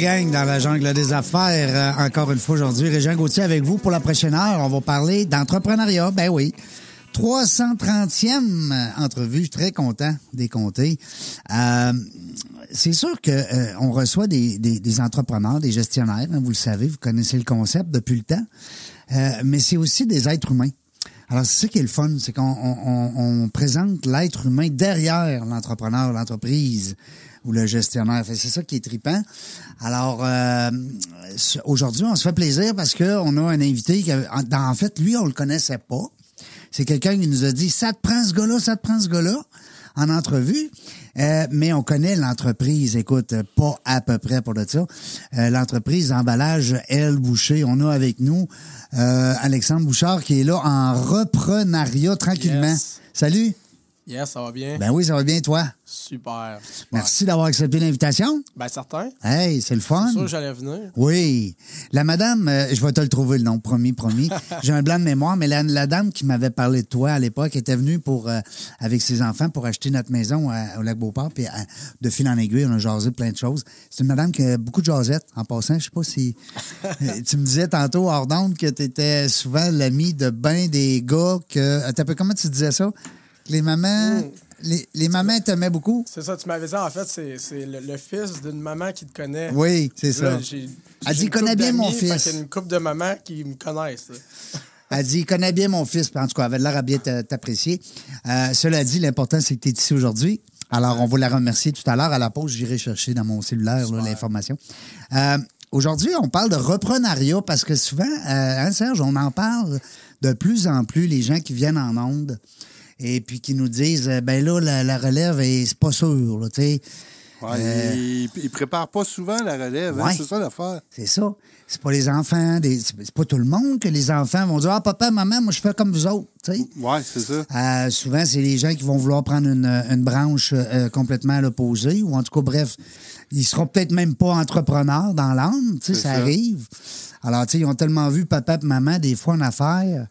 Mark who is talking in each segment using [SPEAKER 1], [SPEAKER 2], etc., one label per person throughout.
[SPEAKER 1] La dans la jungle des affaires. Euh, encore une fois aujourd'hui, Régent Gauthier avec vous pour la prochaine heure. On va parler d'entrepreneuriat. Ben oui. 330e entrevue. Je suis très content des compter. Euh, c'est sûr que euh, on reçoit des, entrepreneurs, des gestionnaires, hein, vous le savez, vous connaissez le concept depuis le temps. Euh, mais c'est aussi des êtres humains. Alors, c'est ça qui est le fun, c'est qu'on on, on- on présente l'être humain derrière l'entrepreneur, l'entreprise ou le gestionnaire. C'est ça qui est trippant. Alors, euh, aujourd'hui, on se fait plaisir parce que on a un invité qui, a- en, fait, lui, on le connaissait pas. C'est quelqu'un qui nous a dit, ça te prend ce gars-là, ça te prend ce gars-là, en entrevue. Euh, mais on connaît l'entreprise, écoute, pas à peu près pour de ça. Euh, l'entreprise d'emballage L Boucher, on a avec nous euh, Alexandre Bouchard qui est là en reprenariat tranquillement.
[SPEAKER 2] Yes.
[SPEAKER 1] Salut.
[SPEAKER 2] Yes, ça va bien?
[SPEAKER 1] Ben oui, ça va bien toi?
[SPEAKER 2] Super.
[SPEAKER 1] Merci d'avoir accepté l'invitation.
[SPEAKER 2] Ben, certain.
[SPEAKER 1] Hey, c'est le fun.
[SPEAKER 2] C'est sûr que j'allais venir.
[SPEAKER 1] Oui. La madame, euh, je vais te le trouver le nom, promis, promis. J'ai un blanc de mémoire, mais la, la dame qui m'avait parlé de toi à l'époque était venue pour euh, avec ses enfants pour acheter notre maison à- au lac Beauport. Puis euh, de fil en aiguille, on a jasé plein de choses. C'est une madame qui a beaucoup de jasettes. En passant, je sais pas si. tu me disais tantôt, hors d'onde, que tu étais souvent l'ami de ben des gars que. Attends comment tu disais ça? Les mamans.
[SPEAKER 2] Mm.
[SPEAKER 1] Les, les mamans t'aimaient beaucoup?
[SPEAKER 2] C'est ça, tu m'avais dit, en fait, c'est c'est le, le fils d'une maman qui te connaît.
[SPEAKER 1] Oui, c'est
[SPEAKER 2] Là,
[SPEAKER 1] ça.
[SPEAKER 2] j'ai-
[SPEAKER 1] Elle
[SPEAKER 2] j'ai
[SPEAKER 1] dit,
[SPEAKER 2] couple
[SPEAKER 1] bien mon fils.
[SPEAKER 2] qu'il y a une couple de mamans qui me connaissent.
[SPEAKER 1] Elle dit, il connaît bien mon fils. En tout cas, elle avait l'air à bien t'a- t'apprécier. Euh, cela dit, l'important, c'est que tu es ici aujourd'hui. Alors, on va la remercier tout à l'heure. À la pause, j'irai chercher dans mon cellulaire là, l'information. Euh, aujourd'hui, on parle de reprenariat parce que souvent, euh, hein, Serge, on en parle de plus en plus, les gens qui viennent en onde et puis qui nous disent, euh, ben là, la, la relève, est- c'est pas sûr, là.
[SPEAKER 3] Ouais,
[SPEAKER 1] Euh,
[SPEAKER 3] il, il prépare pas souvent la relève, hein, c'est ça l'affaire.
[SPEAKER 1] C'est ça. C'est pas les enfants, des- c'est pas tout le monde que les enfants vont dire Ah, papa, maman, moi, je fais comme vous autres.
[SPEAKER 3] Oui, c'est ça.
[SPEAKER 1] Euh, souvent, c'est les gens qui vont vouloir prendre une, une branche euh, complètement à l'opposé, ou en tout cas, bref, ils seront peut-être même pas entrepreneurs dans l'âme, ça,
[SPEAKER 3] ça.
[SPEAKER 1] arrive. Alors, tu sais, ils ont tellement vu papa et maman, des fois, en affaires,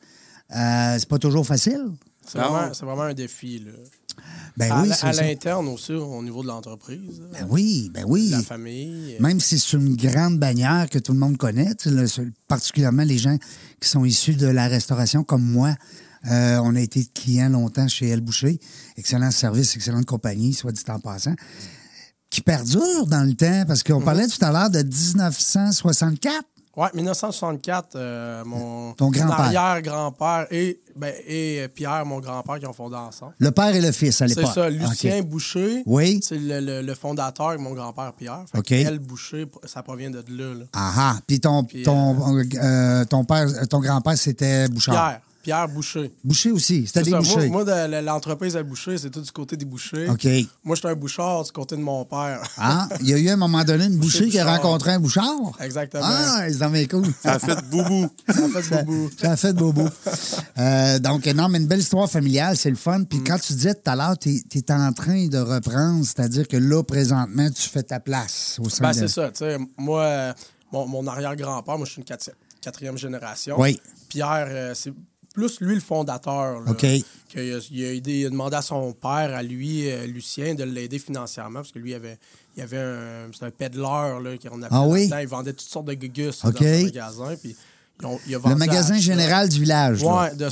[SPEAKER 1] euh, c'est pas toujours facile.
[SPEAKER 2] C'est vraiment, un défi. Là.
[SPEAKER 1] Ben
[SPEAKER 2] à
[SPEAKER 1] oui,
[SPEAKER 2] à l'interne aussi, au niveau de l'entreprise,
[SPEAKER 1] Ben oui, ben oui.
[SPEAKER 2] la famille.
[SPEAKER 1] Même si c'est une grande bannière que tout le monde connaît, le- particulièrement les gens qui sont issus de la restauration comme moi. Euh, on a été clients longtemps chez El Boucher. Excellent service, excellente compagnie, soit dit en passant. Qui perdure dans le temps, parce qu'on parlait tout à l'heure de 1964.
[SPEAKER 2] Ouais, 1964, euh, mon
[SPEAKER 1] Ton grand-père.
[SPEAKER 2] arrière-grand-père et, ben, et euh, Pierre, mon grand-père, qui ont fondé ensemble.
[SPEAKER 1] Le père et le fils à
[SPEAKER 2] C'est
[SPEAKER 1] l'époque.
[SPEAKER 2] ça, Lucien
[SPEAKER 1] OK.
[SPEAKER 2] Boucher.
[SPEAKER 1] Oui.
[SPEAKER 2] C'est le, le- le fondateur et mon grand-père Pierre. Fait
[SPEAKER 1] OK.
[SPEAKER 2] Elle Boucher, ça provient de là. là.
[SPEAKER 1] Ah ah. Puis ton, ton, euh, ton père, ton grand-père, c'était Bouchard.
[SPEAKER 2] Pierre. Pierre Boucher.
[SPEAKER 1] Boucher aussi. C'était
[SPEAKER 2] C'est
[SPEAKER 1] des
[SPEAKER 2] ça.
[SPEAKER 1] bouchers.
[SPEAKER 2] Moi, moi, de l'entreprise à Boucher, c'est tout du côté des bouchers.
[SPEAKER 1] OK.
[SPEAKER 2] Moi, j'étais un bouchard du côté de mon père.
[SPEAKER 1] Ah, il y a eu à un moment donné une boucher qui a rencontré un bouchard?
[SPEAKER 2] Exactement.
[SPEAKER 1] Ah, c'est bien cool.
[SPEAKER 3] Ça a fait boubou.
[SPEAKER 2] Ça fait
[SPEAKER 1] Ça,
[SPEAKER 2] boubou.
[SPEAKER 1] ça a fait bobo. Euh, donc, non, mais une belle histoire familiale, c'est le fun. Puis quand tu disais tout à l'heure, tu es, en train de reprendre, c'est-à-dire que là, présentement, tu fais ta place au sein
[SPEAKER 2] Ben,
[SPEAKER 1] de...
[SPEAKER 2] c'est ça. Tu sais, moi, euh, mon, mon arrière-grand-père, moi, je suis une quatri- quatrième génération.
[SPEAKER 1] Oui.
[SPEAKER 2] Pierre, euh, c'est plus lui le fondateur. là, a- il, a aidé, il a demandé à son père, à lui, euh, Lucien, de l'aider financièrement, parce que lui, il avait, il avait un, un pédaleur, qu'on appelait
[SPEAKER 1] Ah oui?
[SPEAKER 2] Il vendait toutes sortes de gugus
[SPEAKER 1] OK.
[SPEAKER 2] dans magasin. Puis ils ont- il a
[SPEAKER 1] Le magasin
[SPEAKER 2] à-
[SPEAKER 1] général du village.
[SPEAKER 2] Ouais, de,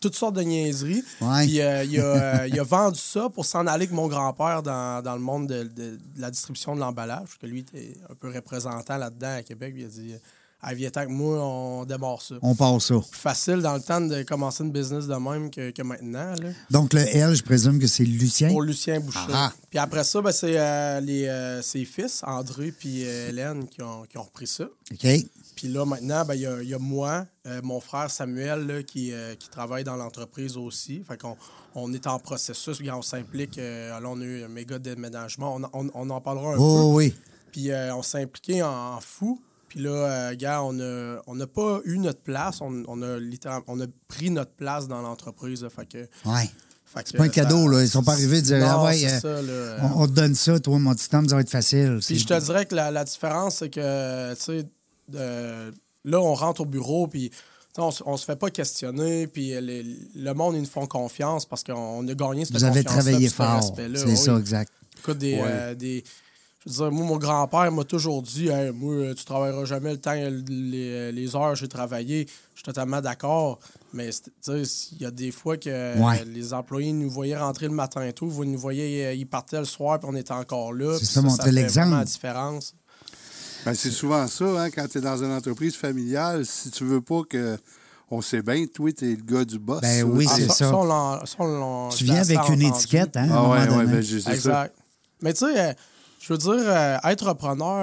[SPEAKER 2] toutes sortes de niaiseries.
[SPEAKER 1] Ouais.
[SPEAKER 2] Puis euh, il, a, il a vendu ça pour s'en aller avec mon grand-père dans, dans le monde de, de- de la distribution de l'emballage, parce que lui était un peu représentant là-dedans à Québec. Il a dit à avec moi, on démarre ça.
[SPEAKER 1] On part ça.
[SPEAKER 2] Plus facile dans le temps de commencer une business de même que, que maintenant. Là.
[SPEAKER 1] Donc, le L, je présume que c'est Lucien?
[SPEAKER 2] Pour Lucien Boucher.
[SPEAKER 1] Ah.
[SPEAKER 2] Puis après ça, ben, c'est euh, les, euh, ses fils, André puis euh, Hélène, qui ont, qui ont repris ça.
[SPEAKER 1] OK.
[SPEAKER 2] Puis là, maintenant, ben, il y, a, il y a moi, euh, mon frère Samuel, là, qui, qui travaille dans l'entreprise aussi. Fait qu'on on est en processus, on s'implique. alors, on a eu un méga déménagement. On, on- on en parlera un peu.
[SPEAKER 1] Oh, oui.
[SPEAKER 2] Puis on s'est impliqué en, en fou. Puis là, euh, gars, on a- on n'a pas eu notre place. On, on a littéralement- on a pris notre place dans l'entreprise. Fait que,
[SPEAKER 1] Ouais. C'est pas un cadeau, là. Ils sont pas arrivés de dire,
[SPEAKER 2] Non,
[SPEAKER 1] ah ouais,
[SPEAKER 2] c'est
[SPEAKER 1] euh,
[SPEAKER 2] ça, là,
[SPEAKER 1] on, on te donne ça, toi, mon petit homme, ça va être facile.
[SPEAKER 2] Puis je te dirais que la, la différence, c'est que, tu sais, euh, là, on rentre au bureau, puis on, on se fait pas questionner, puis les- le monde, ils nous font confiance parce qu'on a gagné cette
[SPEAKER 1] Vous avez travaillé fort. C'est
[SPEAKER 2] Oui.
[SPEAKER 1] ça, exact.
[SPEAKER 2] Écoute, des,
[SPEAKER 3] Ouais.
[SPEAKER 2] euh, des- je veux dire, moi, mon grand-père m'a toujours dit Hey, Moi, tu travailleras jamais le temps, les, les heures que j'ai travaillé. Je suis totalement d'accord. Mais c'est- tu sais, il y a des fois que
[SPEAKER 1] Ouais.
[SPEAKER 2] les employés nous voyaient rentrer le matin tôt, vous nous voyez, euh, ils partaient le soir, puis on était encore là.
[SPEAKER 1] C'est ça, montrer l'exemple.
[SPEAKER 2] la différence.
[SPEAKER 3] Ben, c'est souvent ça, hein, quand tu es dans une entreprise familiale, si tu veux pas que. On sait bien, toi, tu es le gars du boss.
[SPEAKER 1] Ben oui,
[SPEAKER 2] Ah,
[SPEAKER 1] c'est ça.
[SPEAKER 2] on l'en- ça, on l'en-
[SPEAKER 1] Tu viens avec une
[SPEAKER 2] entendu.
[SPEAKER 1] étiquette, hein,
[SPEAKER 3] Ah ouais, ouais, ben, je sais ça.
[SPEAKER 2] Exact. Mais tu sais, euh, je veux dire, euh, être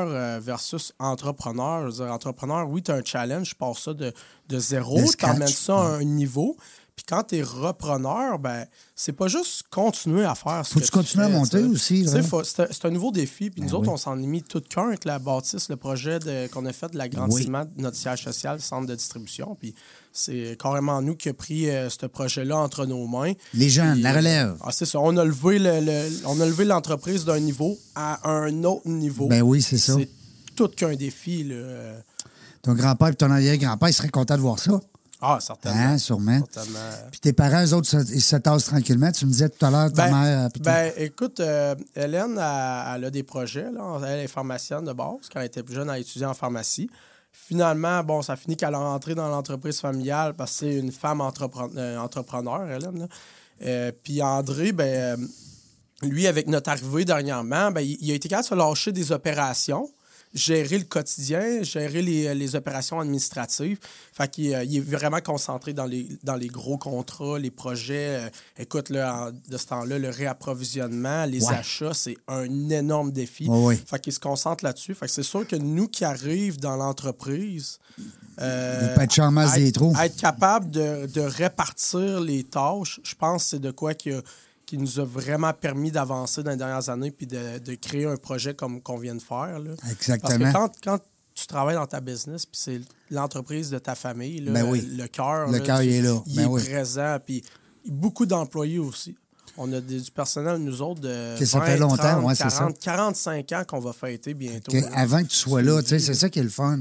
[SPEAKER 2] euh, versus entrepreneur, je veux dire, entrepreneur, oui, tu as un challenge, je pars ça de, de zéro, tu emmènes ça à un niveau. Puis quand tu es repreneur, ben, c'est pas juste continuer à faire ce
[SPEAKER 1] Faut
[SPEAKER 2] que
[SPEAKER 1] tu continues à monter aussi,
[SPEAKER 2] C'est un- nouveau défi. Puis nous
[SPEAKER 1] Ben
[SPEAKER 2] autres,
[SPEAKER 1] oui.
[SPEAKER 2] on s'en est mis tout cœur avec la bâtisse, le projet qu'on a fait de l'agrandissement de notre siège social, centre de distribution. Puis c'est carrément nous qui a pris euh, ce projet-là entre nos mains.
[SPEAKER 1] Les jeunes,
[SPEAKER 2] Puis,
[SPEAKER 1] la relève.
[SPEAKER 2] ah, c'est ça. On a levé le- le- on a levé l'entreprise d'un niveau à un autre niveau.
[SPEAKER 1] Ben oui, c'est ça.
[SPEAKER 2] C'est tout qu'un défi. Là. Euh,
[SPEAKER 1] Ton grand-père et ton arrière-grand-père, ils seraient contents de voir ça.
[SPEAKER 2] Ah, certainement.
[SPEAKER 1] Hein, sûrement.
[SPEAKER 2] Certainement.
[SPEAKER 1] Puis tes parents, eux autres, ils se tassent tranquillement. Tu me disais tout à l'heure, ta
[SPEAKER 2] Ben,
[SPEAKER 1] mère... euh,
[SPEAKER 2] ben, écoute, euh, Hélène, elle, elle a des projets. Là. Elle est pharmacienne de base. Quand elle était plus jeune, elle a étudié en pharmacie. Finalement, bon, ça finit qu'elle est rentrée dans l'entreprise familiale parce que c'est une femme entrepre- euh, entrepreneur, Hélène. là. Euh, Puis André, ben, lui, avec notre arrivée dernièrement, ben, il, il a été capable de se lâcher des opérations, gérer le quotidien, gérer les, les opérations administratives. Fait qu'il euh, il est vraiment concentré dans les, dans les gros contrats, les projets. Euh, écoute, là, de ce temps-là, le réapprovisionnement, les
[SPEAKER 1] Ouais.
[SPEAKER 2] achats, c'est un énorme défi.
[SPEAKER 1] Ouais, ouais.
[SPEAKER 2] Fait qu'il se concentre là-dessus. Fait que c'est sûr que nous qui arrivent dans l'entreprise, euh,
[SPEAKER 1] être
[SPEAKER 2] être- capable de, de répartir les tâches, je pense que c'est de quoi qui, a- qui nous a vraiment permis d'avancer dans les dernières années puis de, de créer un projet comme qu'on vient de faire. là. Parce
[SPEAKER 1] Exactement.
[SPEAKER 2] que quand, quand tu travailles dans ta business, puis c'est l'entreprise de ta famille, là,
[SPEAKER 1] Ben oui.
[SPEAKER 2] le cœur,
[SPEAKER 1] Le cœur, il est là.
[SPEAKER 2] il
[SPEAKER 1] Ben
[SPEAKER 2] est
[SPEAKER 1] oui.
[SPEAKER 2] présent. Puis beaucoup d'employés aussi. On a des- du personnel, nous autres, de
[SPEAKER 1] Que ça
[SPEAKER 2] 20,
[SPEAKER 1] fait longtemps,
[SPEAKER 2] 30,
[SPEAKER 1] ouais, c'est ça.
[SPEAKER 2] 40, 45 ans qu'on va fêter bientôt.
[SPEAKER 1] Que avant que tu sois là, tu sais, c'est ça qui est le fun.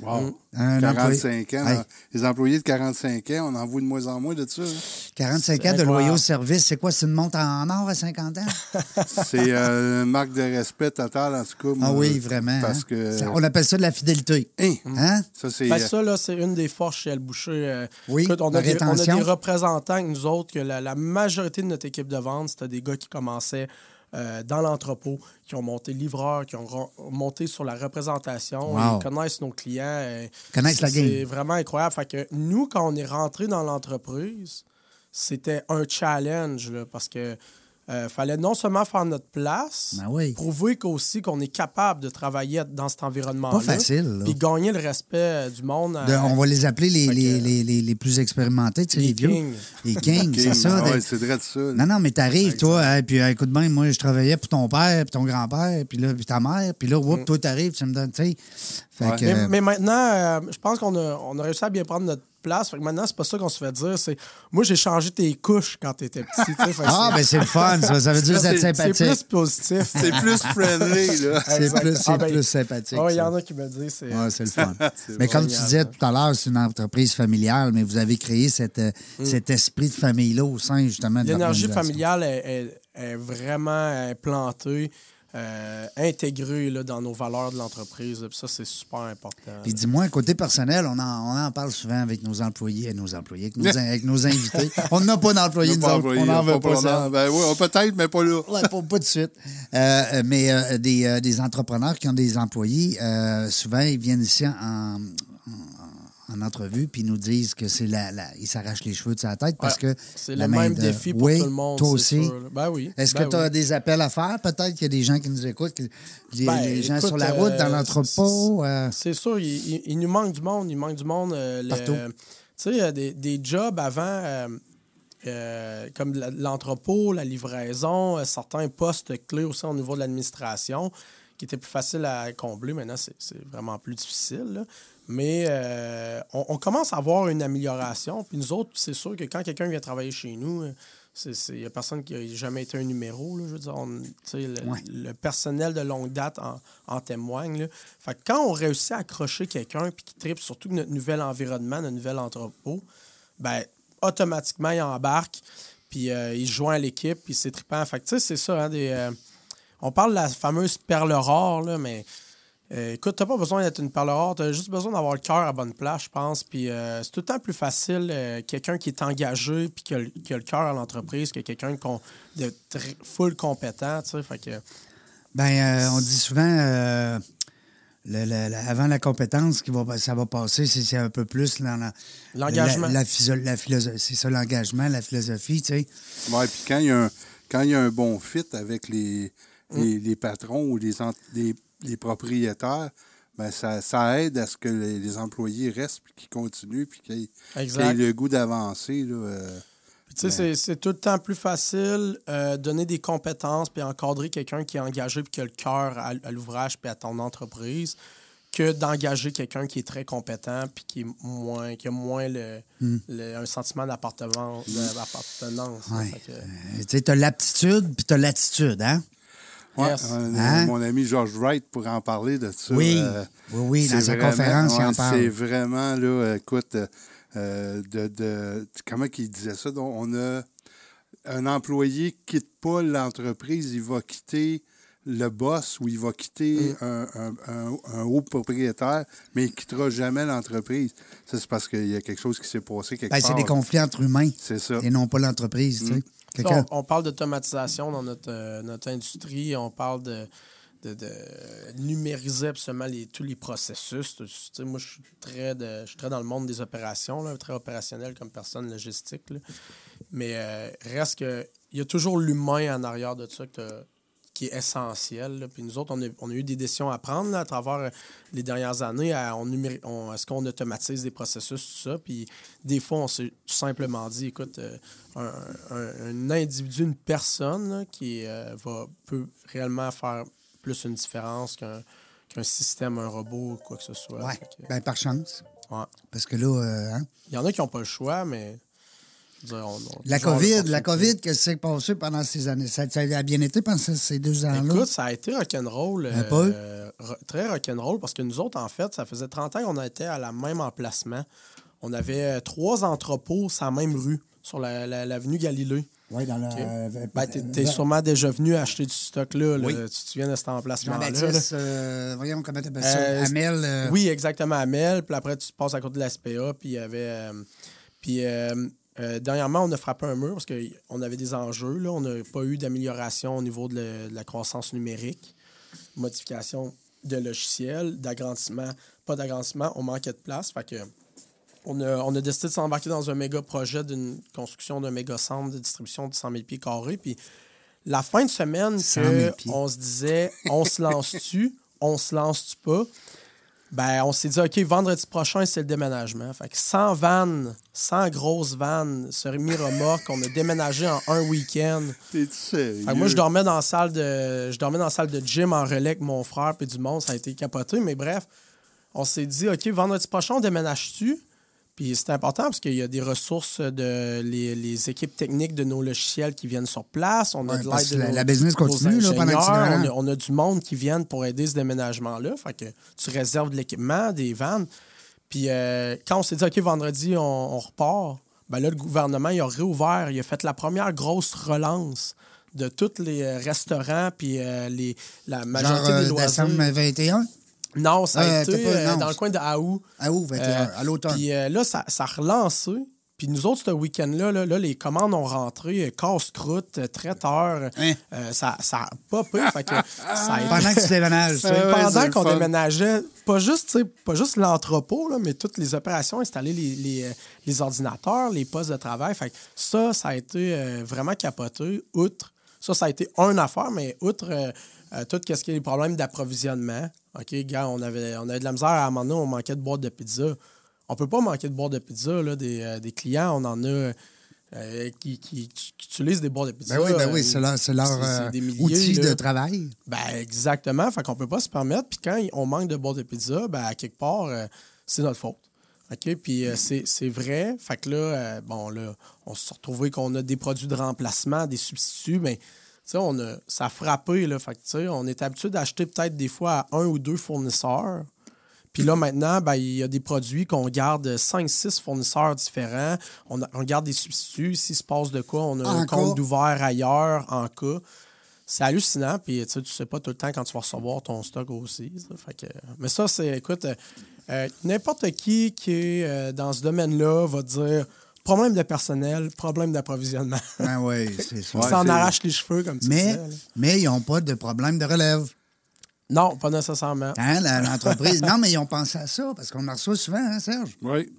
[SPEAKER 3] Wow.
[SPEAKER 1] Un
[SPEAKER 3] 45 ans.
[SPEAKER 1] Hey.
[SPEAKER 3] là. Les employés de 45 ans, on en voit de moins en moins de ça. hein.
[SPEAKER 1] 45
[SPEAKER 2] C'est
[SPEAKER 1] ans de loyaux service, c'est quoi? C'est une montre en or à 50 ans?
[SPEAKER 3] C'est euh, une marque de respect total, en tout cas.
[SPEAKER 1] Ah
[SPEAKER 3] moi,
[SPEAKER 1] oui, vraiment.
[SPEAKER 3] Parce
[SPEAKER 1] hein?
[SPEAKER 3] que.
[SPEAKER 1] Ça- on appelle ça de la fidélité.
[SPEAKER 3] Hein?
[SPEAKER 1] Hein?
[SPEAKER 3] Ça, c'est.
[SPEAKER 2] Ben,
[SPEAKER 3] euh,
[SPEAKER 2] ça, là, c'est une des forces chez El Boucher. Euh,
[SPEAKER 1] Oui,
[SPEAKER 2] écoute, on, a des, on a
[SPEAKER 1] rétention.
[SPEAKER 2] des représentants, que nous autres, que la, la majorité de notre équipe de vente, c'était des gars qui commençaient euh, dans l'entrepôt, qui ont monté livreur, qui ont monté sur la représentation.
[SPEAKER 1] Wow.
[SPEAKER 2] Ils connaissent nos clients. euh,
[SPEAKER 1] Connaissent la game.
[SPEAKER 2] C'est vraiment incroyable. Fait que nous, quand on est rentré dans l'entreprise, c'était un challenge là, parce que euh, fallait non seulement faire notre place,
[SPEAKER 1] Ben oui.
[SPEAKER 2] prouver qu'aussi qu'on est capable de travailler dans cet environnement-là.
[SPEAKER 1] Pas facile.
[SPEAKER 2] Puis gagner le respect euh, du monde.
[SPEAKER 1] De-
[SPEAKER 2] à-
[SPEAKER 1] on va les appeler les, les, les, les, les plus expérimentés, tu sais, les,
[SPEAKER 2] Les
[SPEAKER 1] vieux.
[SPEAKER 2] kings.
[SPEAKER 1] Les kings,
[SPEAKER 3] King,
[SPEAKER 1] c'est ça.
[SPEAKER 3] ah c'est vrai de ça.
[SPEAKER 1] Non, non, mais t'arrives, toi, hein, puis euh, écoute bien, moi, je travaillais pour ton père, puis ton grand-père, puis là, puis ta mère, puis là, whoop, toi, t'arrives, tu me donnes, tu sais. Fait
[SPEAKER 3] Ouais.
[SPEAKER 1] que,
[SPEAKER 2] Mais,
[SPEAKER 1] euh,
[SPEAKER 2] mais maintenant, euh, je pense qu'on a, on a réussi à bien prendre notre place. Fait que maintenant, c'est pas ça qu'on se fait dire. C'est moi, j'ai changé tes couches quand t'étais petit.
[SPEAKER 1] Ah,
[SPEAKER 2] c'est-
[SPEAKER 1] ben c'est le fun, ça. Ça veut dire que vous êtes
[SPEAKER 2] c'est-
[SPEAKER 1] sympathique.
[SPEAKER 2] C'est plus positif.
[SPEAKER 3] C'est plus friendly, là.
[SPEAKER 1] C'est
[SPEAKER 2] Exact.
[SPEAKER 1] plus, c'est
[SPEAKER 2] Ah, ben,
[SPEAKER 1] plus sympathique.
[SPEAKER 2] Il y en a qui me disent. C'est,
[SPEAKER 1] Ouais, c'est le fun.
[SPEAKER 3] C'est
[SPEAKER 1] mais comme tu disais tout à l'heure, c'est une entreprise familiale, mais vous avez créé cette, euh,
[SPEAKER 2] Mm.
[SPEAKER 1] cet esprit de famille-là au sein, justement, de
[SPEAKER 2] L'énergie familiale est, est- est vraiment implantée. Euh, intégré là, dans nos valeurs de l'entreprise. Ça, c'est super important.
[SPEAKER 1] Puis dis-moi, côté personnel, on en, on en parle souvent avec nos employés, et nos employés, avec nos, avec nos invités. On n'a pas d'employés, nous autres. On n'en veut
[SPEAKER 3] pas
[SPEAKER 1] ça.
[SPEAKER 3] Ben oui, peut-être, mais pas là.
[SPEAKER 1] Ouais, pas, pas de suite. Euh, mais euh, des, euh, des entrepreneurs qui ont des employés, euh, souvent, ils viennent ici en, en, en entrevue puis ils nous disent que c'est la, la- ils s'arrachent les cheveux de sa tête parce
[SPEAKER 2] Ouais,
[SPEAKER 1] que
[SPEAKER 2] c'est le même défi pour
[SPEAKER 1] Oui,
[SPEAKER 2] tout le monde.
[SPEAKER 1] Toi aussi.
[SPEAKER 2] sûr. Ben oui.
[SPEAKER 1] Est-ce
[SPEAKER 2] ben
[SPEAKER 1] que tu as
[SPEAKER 2] oui.
[SPEAKER 1] des appels à faire? Peut-être qu'il y a des gens qui nous écoutent, les,
[SPEAKER 2] Ben,
[SPEAKER 1] les gens
[SPEAKER 2] écoute,
[SPEAKER 1] sur la route, dans
[SPEAKER 2] euh,
[SPEAKER 1] l'entrepôt. euh,
[SPEAKER 2] C'est sûr, il, il- il nous manque du monde. Il manque du monde. euh,
[SPEAKER 1] Partout.
[SPEAKER 2] Tu sais, euh, des, des jobs avant, euh, euh, comme l'entrepôt, la livraison, euh, certains postes clés aussi au niveau de l'administration, qui étaient plus faciles à combler. Maintenant, c'est c'est vraiment plus difficile. là. Mais euh, on, on commence à avoir une amélioration. Puis nous autres, c'est sûr que quand quelqu'un vient travailler chez nous, euh, il n'y a personne qui n'a jamais été un numéro. là. je veux dire, on- le,
[SPEAKER 1] Ouais.
[SPEAKER 2] le personnel de longue date en, en témoigne. là. Fait que quand on réussit à accrocher quelqu'un puis qui tripe surtout notre nouvel environnement, notre nouvel entrepôt, ben automatiquement, il embarque puis euh, il se joint à l'équipe puis c'est trippant. Fait que tu sais, c'est ça. hein, des, euh, on parle de la fameuse perle rare, là, mais euh, écoute, t'as pas besoin d'être une perle rare, t'as juste besoin d'avoir le cœur à bonne place, je pense. Puis euh, c'est tout le temps plus facile euh, quelqu'un qui est engagé puis qui a, le- qui a le cœur à l'entreprise que quelqu'un de très- full compétent, tu sais. Fait que
[SPEAKER 1] Ben, euh, on dit souvent, euh, le- le- le- avant la compétence, qui va, ça va passer, c'est c'est un peu plus dans la-
[SPEAKER 2] L'engagement.
[SPEAKER 1] La, la physio- la philosophie, c'est ça, l'engagement, la philosophie, tu sais.
[SPEAKER 3] Ouais, puis quand il y a un, quand il y a un bon fit avec les, les, les patrons ou les, les, les propriétaires, ben ça, ça aide à ce que les, les employés restent puis qu'ils continuent puis qu'ils aient le goût d'avancer. euh.
[SPEAKER 2] Tu sais, c'est- tout le temps plus facile euh, donner des compétences puis encadrer quelqu'un qui est engagé puis qui a le cœur à, à l'ouvrage puis à ton entreprise que d'engager quelqu'un qui est très compétent puis qui est moins qui a moins le, le- un sentiment d'appartenance d'appartenance.
[SPEAKER 1] Ouais.
[SPEAKER 2] Fait que-
[SPEAKER 1] Euh, tu t'as l'aptitude puis t'as l'attitude, hein?
[SPEAKER 3] Ouais,
[SPEAKER 2] Yes.
[SPEAKER 3] euh,
[SPEAKER 1] Hein?
[SPEAKER 3] Mon ami George Wright pourrait en parler de ça.
[SPEAKER 1] Oui,
[SPEAKER 3] euh,
[SPEAKER 1] oui, oui, dans
[SPEAKER 3] c'est
[SPEAKER 1] sa
[SPEAKER 3] vraiment-
[SPEAKER 1] conférence, il en parle.
[SPEAKER 3] C'est vraiment, là, euh, écoute, euh, euh, de, de- comment il disait ça? Donc, on a un employé qui quitte pas l'entreprise, il va quitter le boss ou il va quitter
[SPEAKER 1] Mm.
[SPEAKER 3] un, un- un- un haut propriétaire, mais il ne quittera jamais l'entreprise. Ça, c'est parce qu'il y a quelque chose qui s'est passé quelque
[SPEAKER 1] Ben, c'est
[SPEAKER 3] part.
[SPEAKER 1] des conflits entre humains
[SPEAKER 3] C'est ça.
[SPEAKER 1] et non pas l'entreprise, tu sais.
[SPEAKER 2] On, parle d'automatisation dans notre, euh, notre industrie, on parle de, de, numériser absolument les, tous les processus. Moi, je suis, très de, je suis très dans le monde des opérations, très opérationnel comme personne logistique. Mais euh, reste que il y a toujours l'humain en arrière de ça que qui est essentiel. là. Puis nous autres, on a, on a eu des décisions à prendre là, à travers euh, les dernières années. À, on numéri- on- Est-ce qu'on automatise des processus, tout ça? Puis des fois, on s'est tout simplement dit, écoute, euh, un, un- un individu, une personne là, qui euh, va, peut réellement faire plus une différence qu'un système, un robot ou quoi que ce soit.
[SPEAKER 1] Ouais,
[SPEAKER 2] que,
[SPEAKER 1] ben, par chance.
[SPEAKER 2] ouais.
[SPEAKER 1] Parce que là, euh, hein,
[SPEAKER 2] Il y en a qui n'ont pas le choix, mais... je veux dire, on- on-
[SPEAKER 1] la COVID, la. COVID, qu'est-ce qui s'est passé pendant ces années? Ça, ça a bien été pendant ces- deux ans-là?
[SPEAKER 2] Écoute, ça a été rock'n'roll.
[SPEAKER 1] Un peu?
[SPEAKER 2] euh, très rock'n'roll parce que nous autres, en fait, ça faisait 30 ans qu'on était à la même emplacement. On avait euh, trois entrepôts sur la même rue, sur la- la- l'avenue Galilée.
[SPEAKER 1] Oui, dans la.
[SPEAKER 2] OK.
[SPEAKER 1] euh,
[SPEAKER 2] Ben, t'es, sûrement déjà venu acheter du stock là. Tu te souviens de cet emplacement-là?
[SPEAKER 1] Jean-Baptiste, euh, voyons comment t'appelles ça?
[SPEAKER 2] Euh,
[SPEAKER 1] Amel.
[SPEAKER 2] Oui, exactement, à Mel. Puis après, tu passes à côté de la SPA. Puis il y avait. puis euh, dernièrement, on a frappé un mur parce qu'on avait des enjeux. Là. On n'a pas eu d'amélioration au niveau de, le- de la croissance numérique, modification de logiciels, d'agrandissement. Pas d'agrandissement, on manquait de place. Fait que. On a, on a décidé de s'embarquer dans un méga projet d'une construction d'un méga centre de distribution de 100 000 pieds carrés. Puis la fin de semaine,
[SPEAKER 1] 100 000
[SPEAKER 2] que
[SPEAKER 1] pieds.
[SPEAKER 2] on se disait, on se lance-tu, on se lance-tu pas, ben, on s'est dit, OK, vendredi prochain, c'est le déménagement. Fait que 100 vannes, 100 grosses vannes, semi-remorques, on a déménagé en un week-end.
[SPEAKER 3] Sérieux?
[SPEAKER 2] Fait que moi, je dormais dans la salle de, je dormais dans la salle de gym en relais avec mon frère puis du monde. Ça a été capoté. Mais bref, on s'est dit, OK, vendredi prochain, on déménage-tu? Puis c'est important parce qu'il y a des ressources de les, les équipes techniques de nos logiciels qui viennent sur place. On a
[SPEAKER 1] Ouais,
[SPEAKER 2] de l'aide de
[SPEAKER 1] la-
[SPEAKER 2] nos-
[SPEAKER 1] la business continue, là, pendant
[SPEAKER 2] on, a, on a du monde qui viennent pour aider ce déménagement-là. Fait que tu réserves de l'équipement, des vannes. Puis euh, quand on s'est dit, OK, vendredi, on, on repart, ben là, le gouvernement, il a réouvert. Il a fait la première grosse relance de tous les euh, restaurants, puis euh, les, la majorité
[SPEAKER 1] Genre
[SPEAKER 2] des loisirs.
[SPEAKER 1] décembre 21?
[SPEAKER 2] Non, ça a
[SPEAKER 1] Euh,
[SPEAKER 2] été
[SPEAKER 1] pas-
[SPEAKER 2] euh,
[SPEAKER 1] non.
[SPEAKER 2] dans le coin de Haou.
[SPEAKER 1] Ah où, 21,
[SPEAKER 2] Euh,
[SPEAKER 1] à l'automne.
[SPEAKER 2] Puis euh, là, ça, ça a relancé. Puis nous autres, ce week-end-là, là, là, les commandes ont rentré, casse-croûte, traiteur.
[SPEAKER 1] Hein?
[SPEAKER 2] Euh, ça, ça a pas pris. fait que ça a été-
[SPEAKER 1] Pendant que tu déménages,
[SPEAKER 3] ouais,
[SPEAKER 2] pendant qu'on déménageait, pas juste, pas juste l'entrepôt, là, mais toutes les opérations, installer les, les, les ordinateurs, les postes de travail. Fait que ça, ça a été euh, vraiment capoté. Outre, ça, ça a été une affaire, mais outre euh, tout ce qui est les problèmes d'approvisionnement. OK, gars, on avait, on avait de la misère à un moment donné, on manquait de boîtes de pizza. On peut pas manquer de boîtes de pizza, là, des, euh, des clients, on en a. euh, qui, qui- qui utilisent des boîtes de pizza.
[SPEAKER 1] Ben oui, ben oui, c'est leur, leur euh,
[SPEAKER 2] des milliers,
[SPEAKER 1] outil de travail.
[SPEAKER 2] Ben, exactement. Fait qu'on peut pas se permettre. Puis quand on manque de boîtes de pizza, ben, à quelque part, euh, c'est notre faute. OK? Puis c'est c'est vrai. Fait que là, bon, là, on s'est retrouvé qu'on a des produits de remplacement, des substituts, mais on a, ça a frappé, là. Fait que, on est habitué d'acheter peut-être des fois à un ou deux fournisseurs. Puis là, maintenant, ben, il y a des produits qu'on garde 5-6 fournisseurs différents. On, a- on garde des substituts. S'il se passe de quoi, on a
[SPEAKER 1] En
[SPEAKER 2] un
[SPEAKER 1] cas.
[SPEAKER 2] compte d'ouvert ailleurs en cas. C'est hallucinant, puis tu sais, tu sais pas tout le temps quand tu vas recevoir ton stock aussi. ça. Fait que, mais ça, c'est, écoute, euh, euh, n'importe qui qui est euh, dans ce domaine-là va dire problème de personnel, problème d'approvisionnement.
[SPEAKER 1] Ben oui, c'est ça.
[SPEAKER 2] On
[SPEAKER 3] Ouais,
[SPEAKER 2] s'en
[SPEAKER 3] c'est-
[SPEAKER 2] arrache les cheveux, comme tu
[SPEAKER 1] Mais,
[SPEAKER 2] disais. là.
[SPEAKER 1] mais ils n'ont pas de problème de relève.
[SPEAKER 2] Non, pas nécessairement.
[SPEAKER 1] Hein, l'entreprise. non, mais ils ont pensé à ça parce qu'on en reçoit souvent, hein, Serge?
[SPEAKER 3] Oui.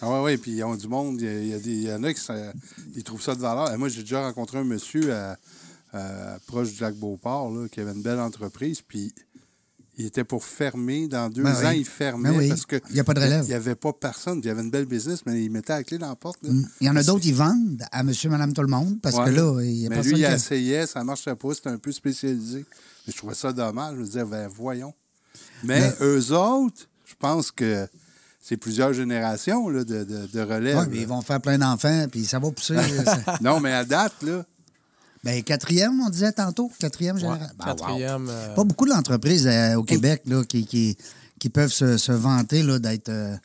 [SPEAKER 3] Ah oui, oui, puis ils ont du monde. Il y, a- il y a des- il y en a qui ça- ils trouvent ça de valeur. Et moi, j'ai déjà rencontré un monsieur à- à- proche du lac Beauport là, qui avait une belle entreprise, puis il était pour fermer. Dans deux
[SPEAKER 1] Ben
[SPEAKER 3] ans,
[SPEAKER 1] oui.
[SPEAKER 3] il fermait
[SPEAKER 1] Ben oui.
[SPEAKER 3] parce que
[SPEAKER 1] Il y a pas de relève.
[SPEAKER 3] Il n'y avait pas personne. Il y avait une belle business, mais il mettait la clé dans la porte. là.
[SPEAKER 1] Mm. Il y en a d'autres, ils vendent à monsieur, madame, tout le monde parce
[SPEAKER 3] Ouais.
[SPEAKER 1] que là, il y a
[SPEAKER 3] Mais
[SPEAKER 1] personne
[SPEAKER 3] lui, il
[SPEAKER 1] qui...
[SPEAKER 3] essayait, ça ne marchait pas, c'était un peu spécialisé. Mais je trouvais ça dommage. Je me disais, ben, voyons. Mais eux autres, je pense que c'est plusieurs générations là, de, de, de relève.
[SPEAKER 1] Ouais, mais ils vont faire plein d'enfants, puis ça va pousser. ça-
[SPEAKER 3] Non, mais à date, là,
[SPEAKER 1] ben, quatrième, on disait tantôt, quatrième génération. Ben, wow.
[SPEAKER 2] Quatrième. euh,
[SPEAKER 1] Pas beaucoup d'entreprises euh, au Québec là, qui, qui, qui peuvent se, se vanter là, d'être euh,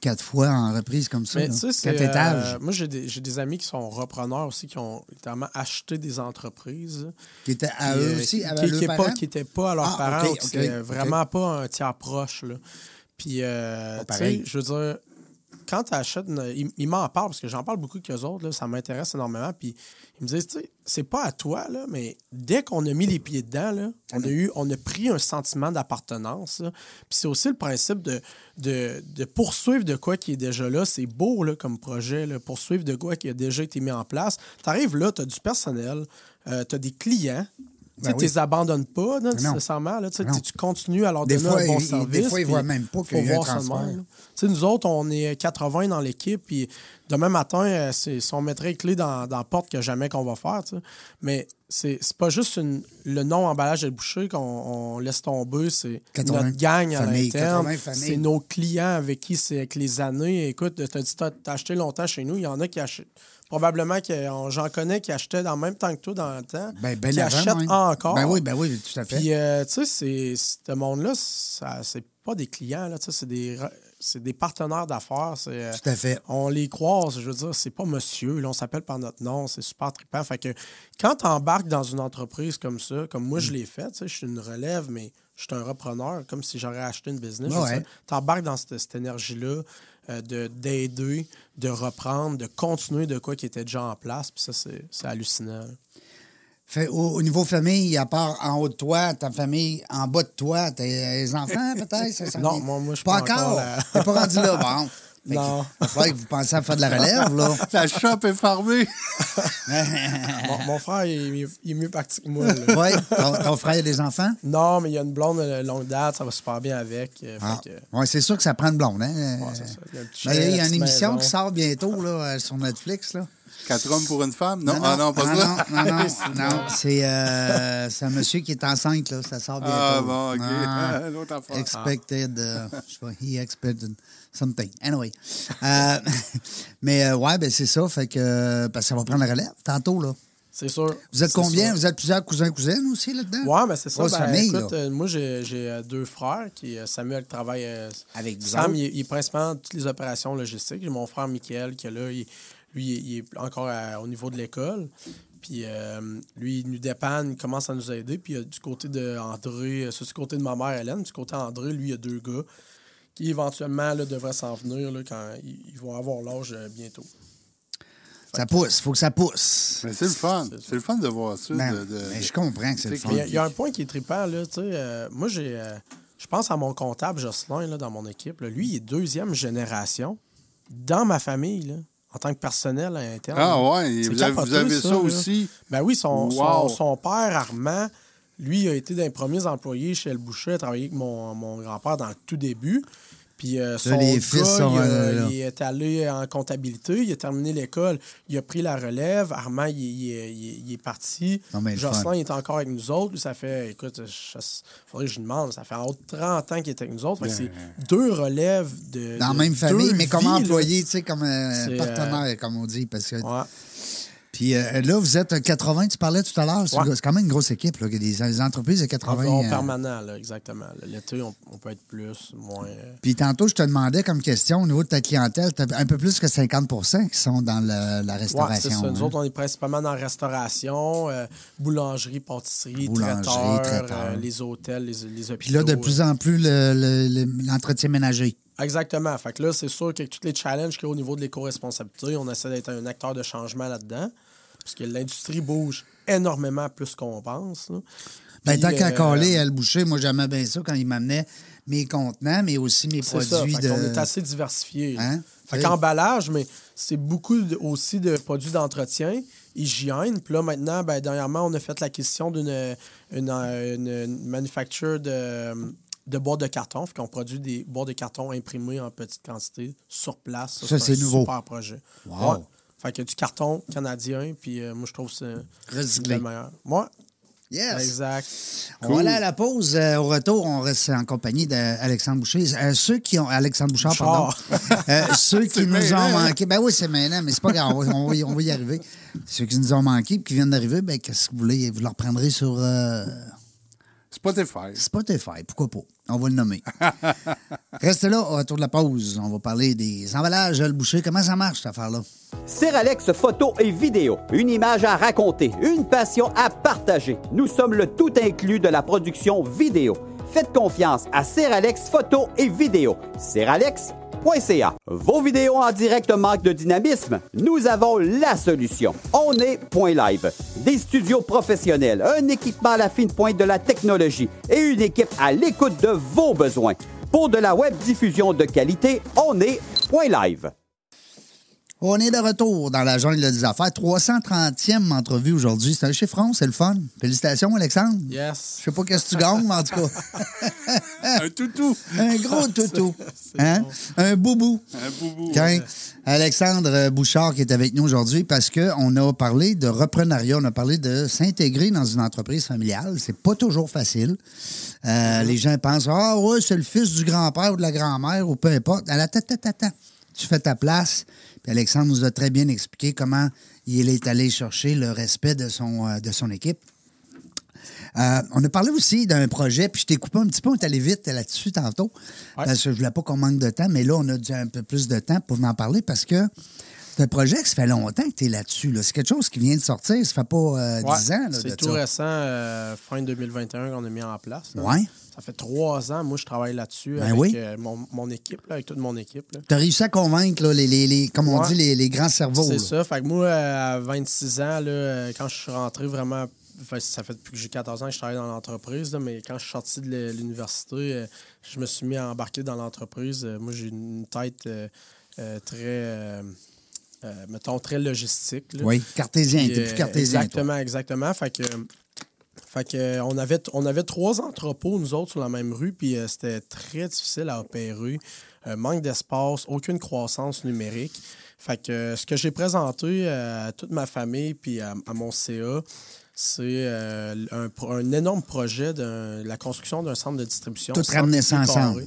[SPEAKER 1] quatre fois en reprise comme ça.
[SPEAKER 2] Mais
[SPEAKER 1] là. Quatre
[SPEAKER 2] euh,
[SPEAKER 1] étages.
[SPEAKER 2] moi, j'ai des, j'ai des amis qui sont repreneurs aussi, qui ont littéralement acheté des entreprises.
[SPEAKER 1] Qui étaient à eux aussi, à
[SPEAKER 2] qui-
[SPEAKER 1] leurs
[SPEAKER 2] qui est pas-
[SPEAKER 1] parents?
[SPEAKER 2] Qui n'étaient pas à leurs
[SPEAKER 1] Ah,
[SPEAKER 2] parents,
[SPEAKER 1] ok,
[SPEAKER 2] ou qui
[SPEAKER 1] ok,
[SPEAKER 2] étaient
[SPEAKER 1] ok.
[SPEAKER 2] vraiment pas un tiers proche. Là. Puis, euh, tu sais, je veux dire, quand tu achètes, une- m'en parlent, parce que j'en parle beaucoup qu'eux autres, ça m'intéresse énormément. Puis, ils me disent, c'est pas à toi, mais dès qu'on a mis les pieds dedans, là, on, a pris un sentiment d'appartenance. Puis, c'est aussi le principe de, de, poursuivre de quoi qui est déjà là. C'est beau comme projet, là, poursuivre de quoi qui a déjà été mis en place. Tu arrives là, tu as du personnel, tu as des clients. Tu
[SPEAKER 1] Ben
[SPEAKER 2] ne
[SPEAKER 1] oui.
[SPEAKER 2] les abandonnes pas, là,
[SPEAKER 1] non.
[SPEAKER 2] nécessairement. Là, tu
[SPEAKER 1] Non.
[SPEAKER 2] tu continues à leur
[SPEAKER 1] Des
[SPEAKER 2] donner
[SPEAKER 1] fois,
[SPEAKER 2] un bon service.
[SPEAKER 1] des fois, ils
[SPEAKER 2] puis
[SPEAKER 1] voient même pas qu'il y a un transfert.
[SPEAKER 2] Tu nous autres, on est 80 dans l'équipe, puis demain matin, euh, si on mettrait les clés dans, dans la porte que jamais qu'on va faire, tu. Mais c'est pas juste une- le nom emballage de boucher qu'on on laisse tomber, c'est
[SPEAKER 1] 80
[SPEAKER 2] notre gang à
[SPEAKER 1] familles,
[SPEAKER 2] l'interne.
[SPEAKER 1] 80 familles.
[SPEAKER 2] C'est nos clients avec qui c'est avec les années. Écoute, tu as dit t'as acheté longtemps chez nous, il y en a qui achètent. Probablement que j'en connais qui achetaient dans le même temps que toi dans le temps.
[SPEAKER 1] Ben, ben
[SPEAKER 2] qui achètent
[SPEAKER 1] même.
[SPEAKER 2] encore.
[SPEAKER 1] Ben oui, ben oui, tout à fait.
[SPEAKER 2] Puis, euh, tu sais, ce monde-là, c'est pas des clients, là, tu sais, c'est des, c'est des partenaires d'affaires. c'est, euh,
[SPEAKER 1] tout à fait.
[SPEAKER 2] on les croise, je veux dire, c'est pas monsieur, là, on s'appelle par notre nom, c'est super trippant. Fait que quand tu embarques dans une entreprise comme ça, comme moi
[SPEAKER 1] Mm.
[SPEAKER 2] je l'ai fait, tu sais, je suis une relève, mais je suis un repreneur, comme si j'aurais acheté une business.
[SPEAKER 1] Ouais.
[SPEAKER 2] Tu embarques dans cette, cette énergie-là euh, de d'aider, de reprendre, de continuer de quoi qui était déjà en place, puis ça, c'est c'est hallucinant.
[SPEAKER 1] Fait, au, au niveau famille, à part en haut de toi, ta famille en bas de toi, tes enfants peut-être? ça,
[SPEAKER 2] Non, moi- moi, je suis
[SPEAKER 1] pas
[SPEAKER 2] pas encore.
[SPEAKER 1] T'es pas rendu là, bon. Fait
[SPEAKER 2] Non.
[SPEAKER 1] Il falloir que vous pensiez à faire de la relève, là.
[SPEAKER 3] La shop est fermée.
[SPEAKER 2] Mon, mon frère, il, est mieux- il est mieux parti que moi.
[SPEAKER 1] oui, ton, ton frère a des enfants?
[SPEAKER 2] Non, mais il y a une blonde de longue date, ça va super bien avec. euh,
[SPEAKER 1] Ah.
[SPEAKER 2] que-
[SPEAKER 1] Ouais, c'est sûr que ça prend une blonde, hein?
[SPEAKER 2] ouais, ça. Il y a,
[SPEAKER 1] Ben, il y a
[SPEAKER 2] chien,
[SPEAKER 1] une émission
[SPEAKER 2] maison.
[SPEAKER 1] qui sort bientôt là, euh, sur Netflix. Là.
[SPEAKER 3] Quatre hommes pour une femme? Non, ah non, pas
[SPEAKER 1] non,
[SPEAKER 3] ça.
[SPEAKER 1] Non, non, non, non, c'est euh, c'est un monsieur qui est enceinte, là. Ça sort bientôt.
[SPEAKER 3] Ah bon, OK.
[SPEAKER 1] Ah,
[SPEAKER 3] L'autre affaire.
[SPEAKER 1] expected, euh, je sais pas, he expected something. Anyway. Euh, mais euh, ouais, ben c'est ça. Fait que parce que ça va prendre la relève tantôt, là.
[SPEAKER 2] C'est sûr.
[SPEAKER 1] Vous êtes combien?
[SPEAKER 2] sûr.
[SPEAKER 1] Vous êtes plusieurs cousins, cousines aussi là-dedans?
[SPEAKER 2] Ouais, mais c'est ça. Ben,
[SPEAKER 1] famille,
[SPEAKER 2] écoute,
[SPEAKER 1] là.
[SPEAKER 2] euh, moi, j'ai j'ai, deux frères. Qui, Samuel travaille. euh,
[SPEAKER 1] Avec vous
[SPEAKER 2] Sam, il, est- il est principalement toutes les opérations logistiques. J'ai mon frère Michael qui est là. il- lui, il est- encore à- au niveau de l'école. Puis euh, lui, il nous dépanne, il commence à nous aider. Puis euh, du côté de André, euh, c'est du côté de ma mère Hélène. Du côté d'André, lui, il y a deux gars qui éventuellement là, devraient s'en venir là, quand ils, vont avoir l'âge euh, bientôt.
[SPEAKER 1] Ça pousse, faut que ça pousse.
[SPEAKER 3] Mais c'est le fun.
[SPEAKER 2] C'est
[SPEAKER 3] le fun de voir ça.
[SPEAKER 1] Ben,
[SPEAKER 3] de- de-
[SPEAKER 1] ben, je comprends que c'est le fun.
[SPEAKER 2] Mais Il y a- il y, a un point qui est trippant, là, tu sais. euh, moi, j'ai. euh, je pense à mon comptable Jocelyn, là, dans mon équipe. là. Lui, il est deuxième génération dans ma famille, là, en tant que personnel à interne.
[SPEAKER 3] Ah ouais, vous avez,
[SPEAKER 2] capoté,
[SPEAKER 3] vous avez ça, aussi?
[SPEAKER 2] Ben oui, son, son,
[SPEAKER 3] Wow.
[SPEAKER 2] son père, Armand, lui, a été d'un des premiers employés chez Le Boucher, a travaillé avec mon, mon grand-père dans le tout début. Puis euh, son
[SPEAKER 1] les
[SPEAKER 2] gars,
[SPEAKER 1] fils sont,
[SPEAKER 2] il, a-
[SPEAKER 1] euh,
[SPEAKER 2] il est allé en comptabilité, il a terminé l'école, il a pris la relève. Armand, il, il est- il parti.
[SPEAKER 1] Non, mais le
[SPEAKER 2] Jocelyn, est encore avec nous autres. Ça fait, écoute, il faudrait que je demande, ça fait en haut de 30 ans qu'il est avec nous autres. C'est deux relèves de.
[SPEAKER 1] Dans la même famille, mais comme employé, tu sais, comme euh,
[SPEAKER 2] C'est,
[SPEAKER 1] partenaire, comme on dit. Parce que...
[SPEAKER 2] Ouais.
[SPEAKER 1] Puis euh, là, vous êtes 80, tu parlais tout à l'heure. C'est
[SPEAKER 2] Ouais.
[SPEAKER 1] c'est quand même une grosse équipe, là, des, des entreprises de 80.
[SPEAKER 2] En, en
[SPEAKER 1] euh,
[SPEAKER 2] permanent, là, exactement. L'été, on, on peut être plus, moins. euh,
[SPEAKER 1] Puis tantôt, je te demandais comme question, au niveau de ta clientèle, tu un peu plus que 50% qui sont dans le- la
[SPEAKER 2] Ouais,
[SPEAKER 1] restauration.
[SPEAKER 2] c'est ça. Nous
[SPEAKER 1] hein.
[SPEAKER 2] autres, on est principalement dans la restauration, euh, boulangerie, pâtisserie,
[SPEAKER 1] Boulangerie,
[SPEAKER 2] traiteur,
[SPEAKER 1] traiteur.
[SPEAKER 2] euh, les hôtels, les, les hôpitaux.
[SPEAKER 1] Puis là, de plus en plus, le- le- le- l'entretien ménager.
[SPEAKER 2] Exactement. Fait que là, c'est sûr qu'avec tous les challenges qu'il y a au niveau de l'éco-responsabilité, on essaie d'être un acteur de changement là-dedans. Parce que l'industrie bouge énormément plus qu'on pense. là.
[SPEAKER 1] Ben,
[SPEAKER 2] Puis,
[SPEAKER 1] tant qu'à
[SPEAKER 2] euh,
[SPEAKER 1] caler, elle boucher, moi, j'aimais bien ça quand il m'amenait mes contenants, mais aussi mes
[SPEAKER 2] ça.
[SPEAKER 1] produits
[SPEAKER 2] Fait
[SPEAKER 1] de.
[SPEAKER 2] qu'on est assez diversifié.
[SPEAKER 1] Hein?
[SPEAKER 2] Fait qu'emballage, mais c'est beaucoup de- aussi de produits d'entretien, hygiène. Puis là, maintenant, ben, dernièrement, on a fait l'acquisition d'une une, une- une manufacture de, de boîtes de carton. Fait qu'on produit des boîtes de carton imprimées en petite quantité sur place.
[SPEAKER 1] Ça, c'est
[SPEAKER 2] un
[SPEAKER 1] nouveau.
[SPEAKER 2] super projet.
[SPEAKER 1] Wow.
[SPEAKER 2] Ouais. Fait qu'il y a du carton canadien, puis euh, moi, je trouve que c'est le meilleur. Moi,
[SPEAKER 1] Yes.
[SPEAKER 2] exact.
[SPEAKER 1] On va aller à la pause. Euh, au retour, on reste en compagnie d'Alexandre Boucher. Euh, ceux qui ont. Alexandre Bouchard, pardon.
[SPEAKER 2] Bouchard.
[SPEAKER 1] Euh, ceux qui nous ont
[SPEAKER 3] mêlant, hein?
[SPEAKER 1] manqué. Ben oui, c'est maintenant, mais c'est pas grave. On va, on va y, on va y arriver. Ceux qui nous ont manqué et qui viennent d'arriver, ben, qu'est-ce que vous voulez? Vous leur prendrez sur euh,
[SPEAKER 3] Spotify.
[SPEAKER 1] Spotify. Pourquoi pas? On va le nommer. Restez là, au retour de la pause. On va parler des emballages, le boucher. Comment ça marche, cette affaire-là?
[SPEAKER 4] Seralex photo et vidéo, une image à raconter, une passion à partager. Nous sommes le tout inclus de la production vidéo. Faites confiance à Seralex photo et vidéo. Seralex.ca. Vos vidéos en direct manquent de dynamisme? Nous avons la solution. On est Point Live. Des studios professionnels, un équipement à la fine pointe de la technologie et une équipe à l'écoute de vos besoins. Pour de la web diffusion de qualité, on est Live.
[SPEAKER 1] On est de retour dans la jungle des affaires. 330e entrevue aujourd'hui. C'est un chiffron, c'est le fun. Félicitations, Alexandre.
[SPEAKER 2] Yes.
[SPEAKER 1] Je sais pas qu'est-ce que tu gagnes, mais en tout cas,
[SPEAKER 3] Un toutou.
[SPEAKER 1] un gros toutou. Hein?
[SPEAKER 2] bon.
[SPEAKER 1] Un boubou.
[SPEAKER 3] Un boubou.
[SPEAKER 1] Alexandre Bouchard qui est avec nous aujourd'hui parce qu'on a parlé de reprenariat, on a parlé de s'intégrer dans une entreprise familiale. C'est pas toujours facile. Euh, Les gens pensent Ah ouais, c'est le fils du grand-père ou de la grand-mère ou peu importe. Attends, attends, attends. Tu fais ta place. Puis Alexandre nous a très bien expliqué comment il est allé chercher le respect de son, euh, de son équipe. Euh, on a parlé aussi d'un projet, puis je t'ai coupé un petit peu, on est allé vite là-dessus tantôt,
[SPEAKER 2] Ouais.
[SPEAKER 1] parce que je voulais pas qu'on manque de temps, mais là, on a dû un peu plus de temps pour en parler parce que c'est un projet que ça fait longtemps que tu es là-dessus. là. C'est quelque chose qui vient de sortir, ça fait pas euh, 10
[SPEAKER 2] Ouais,
[SPEAKER 1] ans. là,
[SPEAKER 2] C'est tout
[SPEAKER 1] ça.
[SPEAKER 2] récent, euh, fin 2021 qu'on a mis en place. là. Ça fait trois ans, moi, je travaille là-dessus
[SPEAKER 1] Ben
[SPEAKER 2] avec
[SPEAKER 1] oui.
[SPEAKER 2] euh, mon, mon équipe, là, avec toute mon équipe.
[SPEAKER 1] Tu as réussi à convaincre, là, les, les- les- comme on
[SPEAKER 2] Ouais.
[SPEAKER 1] dit, les, les grands cerveaux.
[SPEAKER 2] C'est ça. Fait que moi, à 26 ans, là, quand je suis rentré vraiment. enfin, ça fait depuis que j'ai 14 ans que je travaille dans l'entreprise, mais quand je suis sorti de l'université, euh, je me suis mis à embarquer dans l'entreprise. Euh, moi, j'ai une tête euh, très. euh, mettons, très logistique. là.
[SPEAKER 1] Oui, cartésien, t'es plus cartésien. toi.
[SPEAKER 2] Exactement, exactement. Fait que, fait que, euh, on, avait, on avait trois entrepôts, nous autres, sur la même rue, puis euh, c'était très difficile à opérer. Euh, manque d'espace, aucune croissance numérique. Fait que ce que j'ai présenté à toute ma famille puis à, à mon CA, c'est un, un énorme projet de la construction d'un centre de distribution.
[SPEAKER 1] Tout
[SPEAKER 2] 100
[SPEAKER 1] ramener ça ensemble.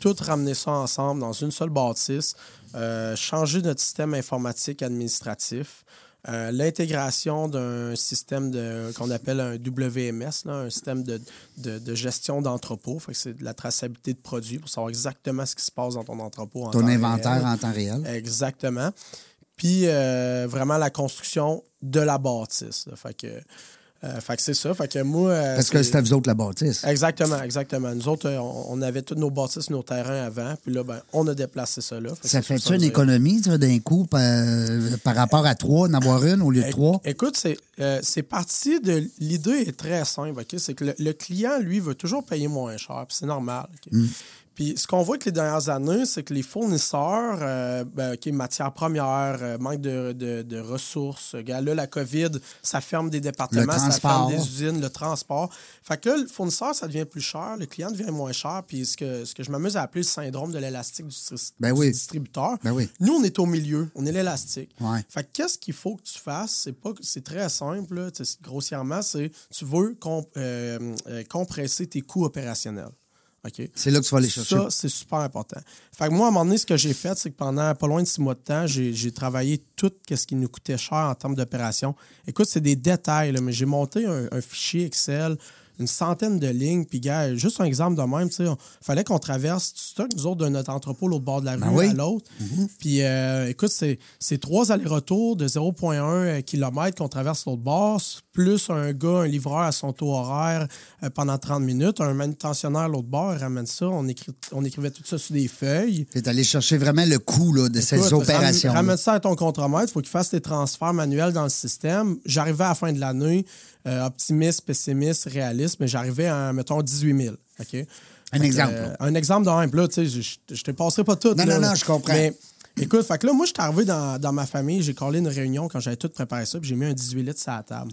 [SPEAKER 2] Tout ramener ça ensemble dans une seule bâtisse, changer notre système informatique administratif, euh, l'intégration d'un système de qu'on appelle un WMS, là, un système de, de- de gestion d'entrepôt. Fait que c'est de la traçabilité de produits pour savoir exactement ce qui se passe dans ton entrepôt. en
[SPEAKER 1] Ton
[SPEAKER 2] temps
[SPEAKER 1] inventaire
[SPEAKER 2] réel.
[SPEAKER 1] en temps réel.
[SPEAKER 2] Exactement. puis euh, vraiment la construction de la bâtisse. là. Fait que, euh, fait que c'est ça. Fait que moi. euh,
[SPEAKER 1] Parce que c'était vous autres la bâtisse.
[SPEAKER 2] Exactement, exactement. Nous autres, euh, on, avait tous nos bâtisses, nos terrains avant, puis là, ben, on a déplacé ça là. Fait
[SPEAKER 1] Ça fait-tu une économie, d'un coup, par, par rapport à trois, d'en avoir une au lieu de trois?
[SPEAKER 2] Écoute, c'est parti de. L'idée est très simple, OK? C'est que le, le client, lui, veut toujours payer moins cher, puis c'est normal.
[SPEAKER 1] Mm.
[SPEAKER 2] Puis ce qu'on voit avec les dernières années, c'est que les fournisseurs, euh, ben, matières premières, euh, manque de, de- de ressources, gars, là, la COVID, ça ferme des départements, ça ferme des usines, le transport. Fait que là, le fournisseur, ça devient plus cher, le client devient moins cher, puis ce que, ce que je m'amuse à appeler le syndrome de l'élastique du,
[SPEAKER 1] Ben
[SPEAKER 2] du
[SPEAKER 1] oui.
[SPEAKER 2] distributeur.
[SPEAKER 1] Ben oui.
[SPEAKER 2] Nous, on est au milieu, on est l'élastique.
[SPEAKER 1] Ouais.
[SPEAKER 2] Fait que qu'est-ce qu'il faut que tu fasses? C'est pas c'est très simple, là, grossièrement, c'est tu veux euh, euh, compresser tes coûts opérationnels.
[SPEAKER 1] C'est là que tu vas aller chercher.
[SPEAKER 2] Ça, c'est super important. Fait que moi, à un moment donné, ce que j'ai fait, c'est que pendant pas loin de six mois de temps, j'ai j'ai travaillé tout ce qui nous coûtait cher en termes d'opération. Écoute, c'est des détails, là, mais j'ai monté un, un fichier Excel, une centaine de lignes, puis gars, juste un exemple de même, tu sais, il fallait qu'on traverse du stock, nous autres, de notre entrepôt, l'autre bord de la rue
[SPEAKER 1] Ben oui.
[SPEAKER 2] à l'autre. Puis, euh, écoute, c'est trois allers-retours de 0,1 km qu'on traverse l'autre bord, plus un gars, un livreur à son taux horaire euh, pendant 30 minutes, un manutentionnaire l'autre bord, il ramène ça, on, écrit, on écrivait tout ça sur des feuilles.
[SPEAKER 1] Tu es allé chercher vraiment le coût là, de ces opérations.
[SPEAKER 2] ram- Ramène ça à ton contremaître. Il faut qu'il fasse des transferts manuels dans le système. J'arrivais à la fin de l'année, euh, optimiste, pessimiste, réaliste, mais j'arrivais à, mettons, 18 000. OK? Fait que,
[SPEAKER 1] exemple,
[SPEAKER 2] euh, un exemple de même. Là, tu sais, je, te passerai pas tout.
[SPEAKER 1] Non,
[SPEAKER 2] là.
[SPEAKER 1] non, non, je comprends.
[SPEAKER 2] Mais écoute, fait que là, moi, je suis arrivé dans, dans ma famille, j'ai collé une réunion quand j'avais tout préparé ça, puis j'ai mis un 18 litres sur la table.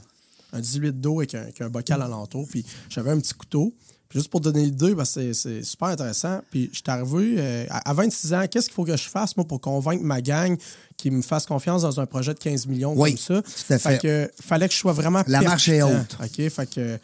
[SPEAKER 2] Un 18 litres d'eau avec un, avec un bocal alentour, puis j'avais un petit couteau. Juste pour donner l'idée, parce que c'est- super intéressant. Puis je suis arrivé euh, à, à 26 ans, qu'est-ce qu'il faut que je fasse, moi, pour convaincre ma gang qui me fasse confiance dans un projet de 15 millions
[SPEAKER 1] Oui,
[SPEAKER 2] comme ça?
[SPEAKER 1] tout à fait.
[SPEAKER 2] que fallait que je sois vraiment
[SPEAKER 1] La marche est haute.
[SPEAKER 2] OK? Fait que euh,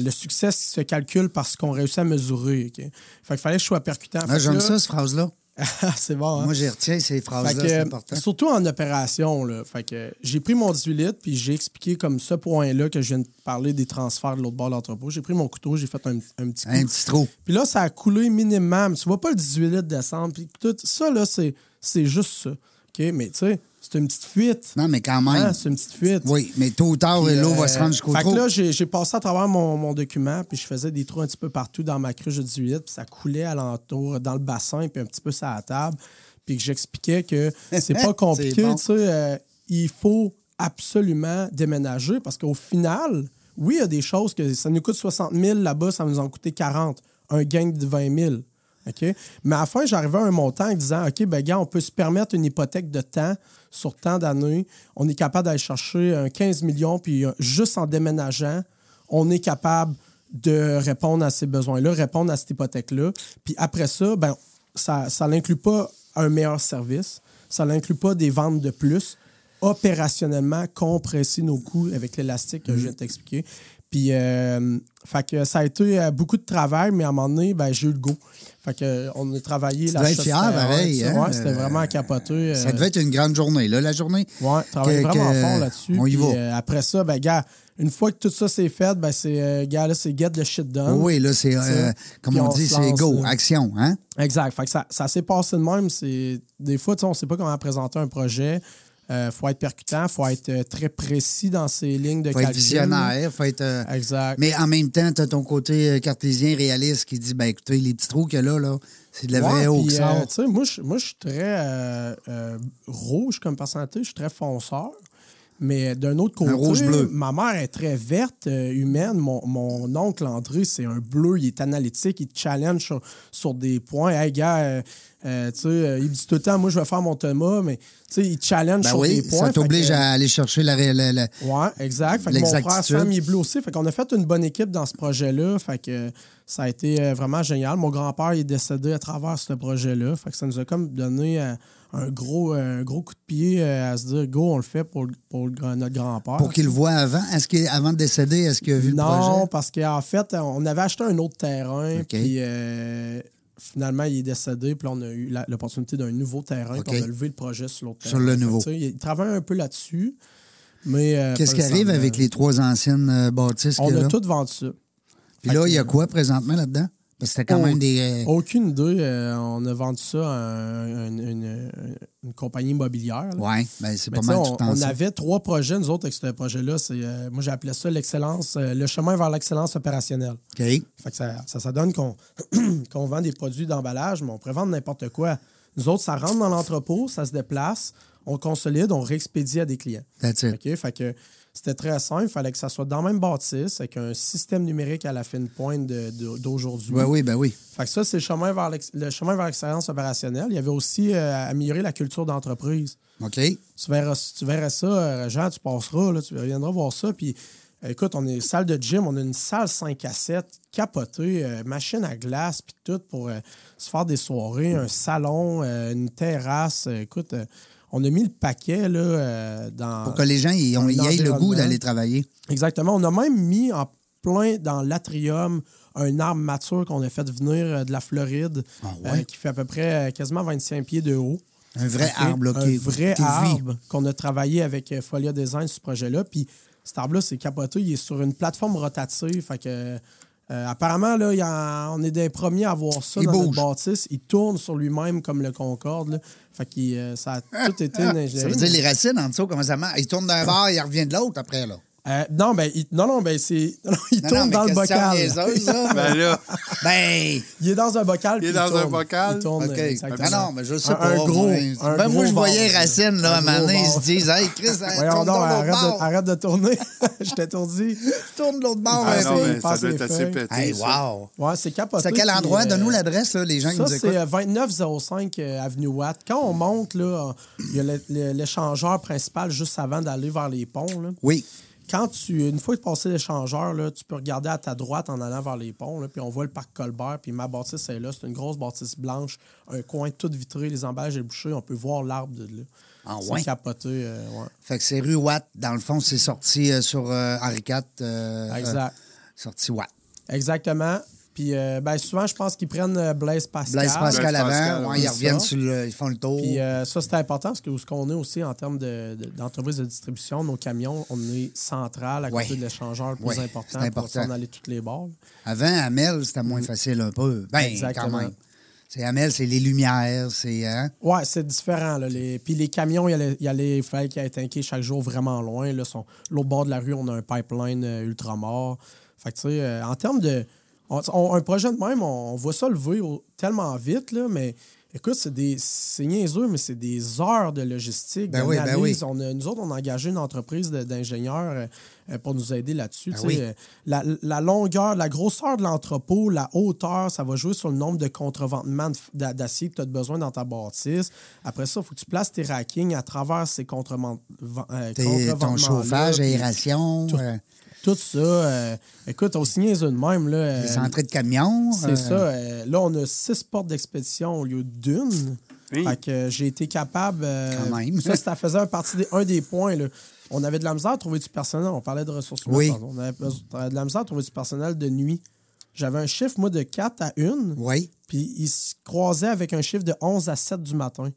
[SPEAKER 2] le succès se calcule parce qu'on réussit à mesurer. OK? Fait fallait que je sois percutant.
[SPEAKER 1] Ah, J'aime ça, cette phrase-là.
[SPEAKER 2] c'est bon, hein?
[SPEAKER 1] Moi, j'y retiens ces phrases-là, c'est important.
[SPEAKER 2] surtout en opération, là. Fait que j'ai pris mon 18 litres, puis j'ai expliqué comme ce point-là que je viens de parler des transferts de l'autre bord de l'entrepôt. J'ai pris mon couteau, j'ai fait un, un petit coup.
[SPEAKER 1] Un petit trou.
[SPEAKER 2] Puis là, ça a coulé minimum. Tu vois pas le 18 litres descendre. Puis tout ça, là, c'est, c'est juste ça. OK? Mais tu sais, c'est une petite fuite.
[SPEAKER 1] Non, mais quand même.
[SPEAKER 2] Hein? C'est une petite fuite.
[SPEAKER 1] Oui, mais tôt ou tard, l'eau va
[SPEAKER 2] euh,
[SPEAKER 1] se rendre jusqu'au
[SPEAKER 2] fait
[SPEAKER 1] trou.
[SPEAKER 2] que là, j'ai passé à travers mon, mon document, puis je faisais des trous un petit peu partout dans ma cruche de 18 litres, puis ça coulait alentour, dans le bassin, puis un petit peu sur la table. Puis que j'expliquais que c'est pas compliqué,
[SPEAKER 1] bon.
[SPEAKER 2] tu sais, euh, il faut absolument déménager parce qu'au final, oui, il y a des choses que ça nous coûte 60 000 là-bas, ça nous en coûter 40. Un gain de 20 000. Mais à la fin, j'arrivais à un montant en disant OK, ben gars, on peut se permettre une hypothèque de temps sur tant d'années. On est capable d'aller chercher un 15 millions, puis euh, juste en déménageant, on est capable de répondre à ces besoins-là, répondre à cette hypothèque-là. Puis après ça, ben, ça ça n'inclut pas un meilleur service, ça n'inclut pas des ventes de plus. Opérationnellement, compresser nos coûts avec l'élastique que je viens de t'expliquer. Puis, euh, fait que ça a été euh, beaucoup de travail, mais à un moment donné, ben, j'ai eu le go. Fait que, euh, on a travaillé
[SPEAKER 1] Tu
[SPEAKER 2] la
[SPEAKER 1] devais être fier, pareil, hein?
[SPEAKER 2] Ouais, c'était vraiment capoté.
[SPEAKER 1] Ça devait être une grande journée, là, la journée.
[SPEAKER 2] Ouais, travailler vraiment
[SPEAKER 1] que-
[SPEAKER 2] fort là-dessus.
[SPEAKER 1] on y
[SPEAKER 2] Puis,
[SPEAKER 1] va.
[SPEAKER 2] après ça, ben, gars, une fois que tout ça c'est fait, ben, c'est, euh, gars, là, c'est get the shit done.
[SPEAKER 1] Oui, là, c'est, euh, comme on
[SPEAKER 2] on
[SPEAKER 1] dit, c'est go,
[SPEAKER 2] là.
[SPEAKER 1] action, hein?
[SPEAKER 2] Exact. Fait que ça, ça s'est passé de même. C'est, des fois, tu sais, on ne sait pas comment présenter un projet. Il faut être percutant, il faut être euh, très précis dans ses lignes de
[SPEAKER 1] Faut être
[SPEAKER 2] calcul.
[SPEAKER 1] visionnaire, faut être. euh,
[SPEAKER 2] Exact.
[SPEAKER 1] Mais en même temps, tu as ton côté euh, cartésien réaliste qui dit ben écoutez, les petits trous qu'il y a là, là c'est de la vraie eau qui
[SPEAKER 2] euh,
[SPEAKER 1] sort.
[SPEAKER 2] moi, je moi, suis très euh, euh, rouge comme personnalité, je suis très fonceur. Mais d'un autre côté, ma mère est très verte, euh, humaine. Mon, mon oncle André, c'est un bleu, il est analytique, il te challenge sur, sur des points. Hey, gars, euh, euh, tu sais, il me dit tout le temps, moi, je vais faire mon Thomas, mais tu sais, il challenge
[SPEAKER 1] Ben
[SPEAKER 2] sur
[SPEAKER 1] oui,
[SPEAKER 2] des points.
[SPEAKER 1] ça t'oblige
[SPEAKER 2] que-
[SPEAKER 1] à aller chercher la, ré- la- la-
[SPEAKER 2] Ouais, exact. Fait que mon frère. Sam, il est bleu aussi. Fait qu'on a fait une bonne équipe dans ce projet-là. Fait que ça a été euh, vraiment génial. Mon grand-père il est décédé à travers ce projet-là. Fait que ça nous a comme donné un, gros, un gros coup de pied à se dire, go, on le fait pour, le- pour le notre grand-père.
[SPEAKER 1] pour qu'il le voit avant? Est-ce qu'avant de décéder, est-ce qu'il a vu le
[SPEAKER 2] Non,
[SPEAKER 1] projet?
[SPEAKER 2] parce qu'en fait, on avait acheté un autre terrain,
[SPEAKER 1] OK.
[SPEAKER 2] puis euh, finalement, il est décédé, puis là, on a eu l'opportunité d'un nouveau terrain, puis on a levé le projet sur l'autre
[SPEAKER 1] Sur
[SPEAKER 2] terrain.
[SPEAKER 1] le
[SPEAKER 2] Fait que,
[SPEAKER 1] nouveau.
[SPEAKER 2] Il travaille un peu là-dessus, mais... euh,
[SPEAKER 1] Qu'est-ce qui
[SPEAKER 2] le
[SPEAKER 1] arrive avec les trois anciennes euh, bâtisses
[SPEAKER 2] On
[SPEAKER 1] a
[SPEAKER 2] a tout vendu ça.
[SPEAKER 1] Puis là, il y a quoi présentement là-dedans? Parce que c'était quand même des. euh,
[SPEAKER 2] Aucune idée. euh, on a vendu ça à un- un- une, une compagnie immobilière.
[SPEAKER 1] Ouais, ben c'est pas mal
[SPEAKER 2] on,
[SPEAKER 1] tout le temps
[SPEAKER 2] on
[SPEAKER 1] ça.
[SPEAKER 2] avait trois projets, nous autres, avec ce projet-là. C'est, euh, moi, appelé ça l'excellence, euh, le chemin vers l'excellence opérationnelle.
[SPEAKER 1] OK.
[SPEAKER 2] Fait que ça, ça, ça donne qu'on, qu'on vend des produits d'emballage, mais on pourrait vendre n'importe quoi. Nous autres, ça rentre dans l'entrepôt, ça se déplace, on consolide, on réexpédie à des clients.
[SPEAKER 1] That's it.
[SPEAKER 2] OK? Fait que c'était très simple. Il fallait que ça soit dans le même bâtisse, avec un système numérique à la fine pointe d'aujourd'hui.
[SPEAKER 1] Ouais, oui, ben oui.
[SPEAKER 2] Fait que ça, c'est le chemin vers l'excellence opérationnelle. Il y avait aussi euh, amélioré la culture d'entreprise.
[SPEAKER 1] OK.
[SPEAKER 2] Tu verras, tu verras ça, euh, Jean, tu passeras, là, tu viendras voir ça. Puis, écoute, on est salle de gym, on a une salle 5 à 7, capotée, euh, machine à glace, puis tout pour euh, se faire des soirées, un salon, une terrasse. Écoute, on a mis le paquet là, euh, dans.
[SPEAKER 1] Pour que les gens ils aient le goût d'aller travailler.
[SPEAKER 2] Exactement. On a même mis en plein dans l'atrium un arbre mature qu'on a fait venir euh, de la Floride,
[SPEAKER 1] Ah ouais?
[SPEAKER 2] euh, qui fait à peu près quasiment 25 pieds de haut.
[SPEAKER 1] Un vrai arbre là,
[SPEAKER 2] un
[SPEAKER 1] qui,
[SPEAKER 2] vrai arbre qu'on a travaillé avec Folia Design sur ce projet-là. Puis cet arbre-là, c'est capoté. Il est sur une plateforme rotative. Fait que, euh, apparemment, là, il y a- on est des premiers à voir ça
[SPEAKER 1] Il
[SPEAKER 2] dans
[SPEAKER 1] bouge.
[SPEAKER 2] notre bâtisse. Il tourne sur lui-même comme le Concorde. là. Fait que euh, ça a tout été une
[SPEAKER 1] Ça
[SPEAKER 2] ingénierie.
[SPEAKER 1] veut dire les racines en dessous, comment ça marche? Ils tournent d'un bord, ils reviennent de l'autre après, là.
[SPEAKER 2] Euh, non, ben, il, non, non, ben, c'est. non, non, il
[SPEAKER 1] Non,
[SPEAKER 2] tourne dans le bocal.
[SPEAKER 1] niaiseuse, là.
[SPEAKER 3] Ben là,
[SPEAKER 1] Ben,
[SPEAKER 2] Il est dans un bocal.
[SPEAKER 3] Il est dans un
[SPEAKER 2] tourne.
[SPEAKER 3] bocal?
[SPEAKER 2] Il tourne,
[SPEAKER 1] OK.
[SPEAKER 2] euh, exactement.
[SPEAKER 1] Non, non, mais je sais
[SPEAKER 2] Un-
[SPEAKER 1] pas.
[SPEAKER 2] un gros-
[SPEAKER 1] moi,
[SPEAKER 2] un
[SPEAKER 1] Ben, moi, je voyais Racine, là,
[SPEAKER 2] un
[SPEAKER 1] à un moment donné, ils se disent, hey, Chris,
[SPEAKER 2] Voyons
[SPEAKER 1] tourne
[SPEAKER 2] donc arrête, de, arrête de tourner. Je t'étourdi.
[SPEAKER 1] Tourne de l'autre bord.
[SPEAKER 2] Ah,
[SPEAKER 1] un
[SPEAKER 3] non,
[SPEAKER 2] c'est-
[SPEAKER 3] mais ça
[SPEAKER 2] passe
[SPEAKER 3] doit
[SPEAKER 2] les
[SPEAKER 3] être assez pété.
[SPEAKER 1] Hey,
[SPEAKER 3] ça.
[SPEAKER 1] wow.
[SPEAKER 2] Ouais, c'est capoté.
[SPEAKER 1] C'est à quel endroit?
[SPEAKER 2] euh,
[SPEAKER 1] Donne-nous l'adresse, là, les gens qui nous
[SPEAKER 2] c'est
[SPEAKER 1] écoutent.
[SPEAKER 2] euh, 2905 euh, Avenue Watt. Quand on monte, là, il y a l'échangeur principal juste avant d'aller vers les ponts. là.
[SPEAKER 1] Oui.
[SPEAKER 2] Quand tu, une fois que tu passé l'échangeur, là, tu peux regarder à ta droite en allant vers les ponts, là, puis on voit le parc Colbert, puis ma bâtisse est là. C'est une grosse bâtisse blanche, un coin tout vitré, les emballages et bouchés. On peut voir l'arbre de là.
[SPEAKER 1] Ah
[SPEAKER 2] c'est
[SPEAKER 1] ouais?
[SPEAKER 2] capoté. euh, ouais.
[SPEAKER 1] Fait que c'est rue Watt. Dans le fond, c'est sorti euh, sur euh, Henri IV. euh,
[SPEAKER 2] Exact.
[SPEAKER 1] sorti Watt.
[SPEAKER 2] Exactement. Puis euh, ben, souvent, je pense qu'ils prennent euh, Blaise Pascal.
[SPEAKER 1] Blaise Pascal
[SPEAKER 3] Blaise Pascal,
[SPEAKER 1] avant. ouais, ils reviennent sur le. Ils font le tour.
[SPEAKER 2] Puis euh, ça, c'est important parce que où ce qu'on est aussi en termes de- de- d'entreprise de, distribution, nos camions, on est central à côté
[SPEAKER 1] Ouais.
[SPEAKER 2] de l'échangeur le plus
[SPEAKER 1] Ouais,
[SPEAKER 2] important,
[SPEAKER 1] c'est important.
[SPEAKER 2] pour s'en aller toutes les bords.
[SPEAKER 1] Avant, Amel, c'était moins facile un peu. Ben,
[SPEAKER 2] Exactement.
[SPEAKER 1] quand même. C'est Amel, c'est les lumières, c'est. Hein?
[SPEAKER 2] Ouais, c'est différent. Là, les... Puis les camions, il y a les, il y a les inquiets chaque jour vraiment loin. Là, sont... L'autre bord de la rue, on a un pipeline euh, ultramar. Fait que, tu sais, euh, en termes de. On- on- un projet de même, on, on voit ça lever tellement vite, là, mais écoute, c'est des. C'est niaiseux, mais c'est des heures de logistique,
[SPEAKER 1] Ben oui, ben
[SPEAKER 2] d'analyse.
[SPEAKER 1] oui.
[SPEAKER 2] On a- nous autres, on a engagé une entreprise d'ingénieurs euh, euh, pour nous aider là-dessus.
[SPEAKER 1] Ben oui.
[SPEAKER 2] euh, la, la longueur, la grosseur de l'entrepôt, la hauteur, ça va jouer sur le nombre de contreventements d'acier que tu as besoin dans ta bâtisse. Après ça, il faut que tu places tes rackings à travers ces contrevent- euh,
[SPEAKER 1] T'es- ton chauffage, aération,
[SPEAKER 2] tout-
[SPEAKER 1] euh,
[SPEAKER 2] Tout ça. euh, écoute, on signe de même. Là, euh,
[SPEAKER 1] les entrées de camions.
[SPEAKER 2] c'est
[SPEAKER 1] euh,
[SPEAKER 2] ça. euh, là, on a six portes d'expédition au lieu d'une.
[SPEAKER 3] Oui.
[SPEAKER 2] Fait que j'ai été capable. euh,
[SPEAKER 1] Quand même.
[SPEAKER 2] Ça, ça faisait un, partie des- un des points. là. On avait de la misère à trouver du personnel. On parlait de ressources humaines.
[SPEAKER 1] Oui.
[SPEAKER 2] pardon. On avait de la misère à trouver du personnel de nuit. J'avais un chiffre, moi, de 4 à 1.
[SPEAKER 1] Oui.
[SPEAKER 2] Puis il se croisait avec un chiffre de 11 à 7 du matin.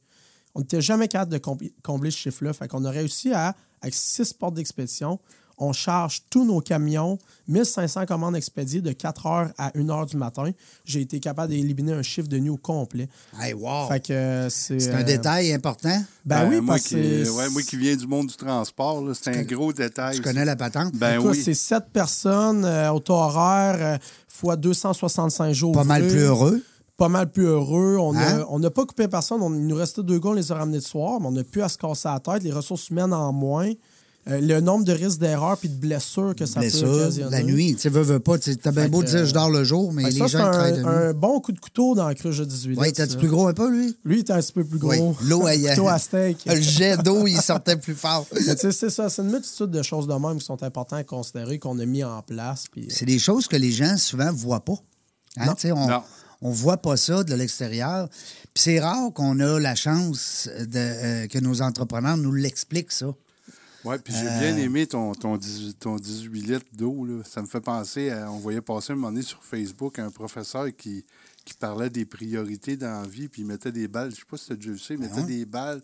[SPEAKER 2] On n'était jamais capable de combler, combler ce chiffre-là. Fait qu'on a réussi à, avec six portes d'expédition, on charge tous nos camions, 1500 commandes expédiées de 4 heures à 1 heure du matin. J'ai été capable d'éliminer un chiffre de nuit au complet.
[SPEAKER 1] Hey, wow.
[SPEAKER 2] Fait que euh, c'est.
[SPEAKER 1] C'est un
[SPEAKER 2] euh,
[SPEAKER 1] détail important.
[SPEAKER 2] Ben, oui,
[SPEAKER 3] moi
[SPEAKER 2] parce
[SPEAKER 3] qui,
[SPEAKER 2] que.
[SPEAKER 3] ouais, moi qui viens du monde du transport, là, c'est un gros détail.
[SPEAKER 1] Tu connais la patente?
[SPEAKER 3] Ben
[SPEAKER 2] Écoute,
[SPEAKER 3] oui.
[SPEAKER 2] c'est 7 personnes euh, au taux horaire euh, fois 265 jours.
[SPEAKER 1] Pas mal plus heureux.
[SPEAKER 2] pas mal plus heureux. On
[SPEAKER 1] Hein?
[SPEAKER 2] on n'a pas coupé personne. On, il nous restait deux gars, on les a ramenés de soir, mais on n'a plus à se casser la tête. Les ressources humaines en moins. Euh, le nombre de risques d'erreur puis de blessures que ça peut
[SPEAKER 1] Blessure,
[SPEAKER 2] occasionner.
[SPEAKER 1] la nuit. Tu sais, veux, veux pas. Tu as bien beau
[SPEAKER 2] que,
[SPEAKER 1] dire je dors le jour, mais
[SPEAKER 2] que
[SPEAKER 1] les
[SPEAKER 2] ça,
[SPEAKER 1] gens travaillent de
[SPEAKER 2] un,
[SPEAKER 1] nuit.
[SPEAKER 2] un bon coup de couteau dans la cruche de 18
[SPEAKER 1] Oui,
[SPEAKER 2] litres,
[SPEAKER 1] t'es-tu
[SPEAKER 2] ça.
[SPEAKER 1] plus gros un peu, lui?
[SPEAKER 2] Lui, il était un petit peu plus gros.
[SPEAKER 1] Oui. L'eau, elle-
[SPEAKER 2] couteau à steak.
[SPEAKER 1] Le jet d'eau, il sortait plus fort.
[SPEAKER 2] Mais tu sais, c'est ça. C'est une multitude de choses de même qui sont importantes à considérer, qu'on a mis en place. Puis,
[SPEAKER 1] C'est des choses que les gens souvent voient pas. Hein,
[SPEAKER 2] Non.
[SPEAKER 1] On
[SPEAKER 3] Non.
[SPEAKER 1] on voit pas ça de l'extérieur. Puis c'est rare qu'on a la chance de, euh, que nos entrepreneurs nous l'expliquent, ça.
[SPEAKER 3] Oui, puis j'ai
[SPEAKER 1] Euh.
[SPEAKER 3] bien aimé ton, ton, 18, ton 18 litres d'eau. Ça me fait penser à. On voyait passer un moment donné sur Facebook un professeur qui, qui parlait des priorités dans la vie, puis il mettait des balles. Je sais pas si tu as déjà vu ça, il mettait
[SPEAKER 1] ouais.
[SPEAKER 3] des balles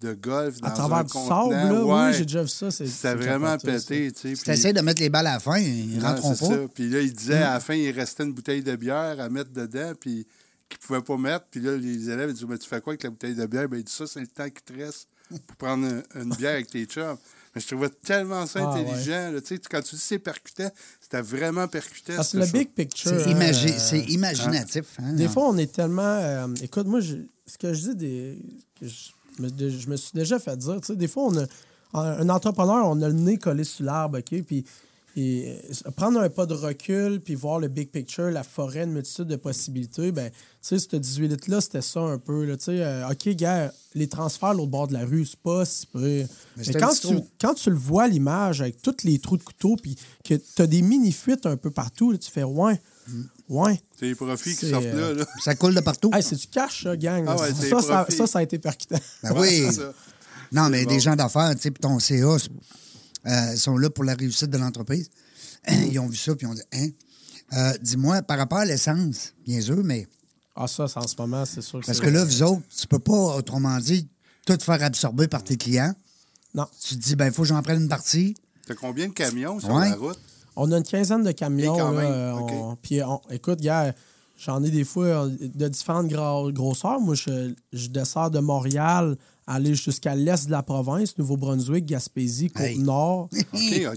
[SPEAKER 3] de golf dans
[SPEAKER 2] À travers
[SPEAKER 3] un
[SPEAKER 2] du
[SPEAKER 3] contenant.
[SPEAKER 2] sable, là,
[SPEAKER 3] Ouais.
[SPEAKER 2] oui, j'ai déjà vu ça. c'est-
[SPEAKER 3] C'était vraiment pété, tu sais.
[SPEAKER 1] Si essaies de mettre les balles à la fin, ils
[SPEAKER 3] Ouais,
[SPEAKER 1] rentreront pas.
[SPEAKER 3] ça. Puis là, il disait à la fin, il restait une bouteille de bière à mettre dedans, puis qu'il ne pouvait pas mettre. Puis là, les élèves ils disaient Mais tu fais quoi avec la bouteille de bière? Ben, il dit Ça, c'est le temps qui te reste pour prendre un- une bière avec tes chums. Mais je trouvais tellement ça
[SPEAKER 2] Ah,
[SPEAKER 3] intelligent. là. Tu sais, quand tu dis c'est percutant, c'était vraiment percutant.
[SPEAKER 2] Parce que
[SPEAKER 3] cette
[SPEAKER 2] le big picture.
[SPEAKER 1] C'est
[SPEAKER 2] hein,
[SPEAKER 1] imagi-
[SPEAKER 2] euh,
[SPEAKER 1] c'est imaginatif. hein,
[SPEAKER 2] Des
[SPEAKER 1] non.
[SPEAKER 2] fois, on est tellement. euh, écoute, moi, je- ce que je dis, des, que je, me, de- je me suis déjà fait dire, tu sais, des fois, on a, un, un entrepreneur, on a le nez collé sur l'arbre, OK? Puis et, euh, prendre un pas de recul, puis voir le big picture, la forêt, une multitude de possibilités, ben, tu sais, ce 18 litres-là, c'était ça un peu, là, tu sais. euh, OK, gars, les transferts l'autre bord de la rue, c'est pas si peu.
[SPEAKER 1] Mais
[SPEAKER 2] Mais quand tu, quand tu le vois, à l'image, avec tous les trous de couteau, puis que tu as des mini-fuites un peu partout, là, tu fais, ouais, ouais.
[SPEAKER 3] C'est les profits qui sortent
[SPEAKER 2] euh,
[SPEAKER 3] là. là.
[SPEAKER 1] Ça coule de partout.
[SPEAKER 2] Hey, c'est du cash, ça, gang.
[SPEAKER 3] Ah ouais,
[SPEAKER 2] ça,
[SPEAKER 3] c'est
[SPEAKER 2] ça, ça, a été percutant.
[SPEAKER 1] Ben oui. Non, mais
[SPEAKER 3] bon.
[SPEAKER 1] des gens d'affaires, tu sais, puis ton CA euh, sont là pour la réussite de l'entreprise. Ils ont vu ça, puis ils ont dit Hein? Euh, Dis-moi, par rapport à l'essence, bien sûr, mais
[SPEAKER 2] Ah, ça, c'est en ce moment, c'est sûr que
[SPEAKER 1] parce que là, vous autres, tu peux pas, autrement dit, tout faire absorber par tes clients.
[SPEAKER 2] Non.
[SPEAKER 1] Tu te dis, ben, il faut que j'en prenne une partie.
[SPEAKER 3] T'as combien de camions sur
[SPEAKER 1] Ouais.
[SPEAKER 3] la route?
[SPEAKER 2] On a une quinzaine de camions.
[SPEAKER 3] Et quand
[SPEAKER 2] là,
[SPEAKER 3] même,
[SPEAKER 2] euh, Puis, on- écoute, gars, j'en ai des fois euh, de différentes grosseurs. Moi, je, je descends de Montréal, aller jusqu'à l'est de la province, Nouveau-Brunswick, Gaspésie,
[SPEAKER 1] Hey.
[SPEAKER 2] Côte-Nord.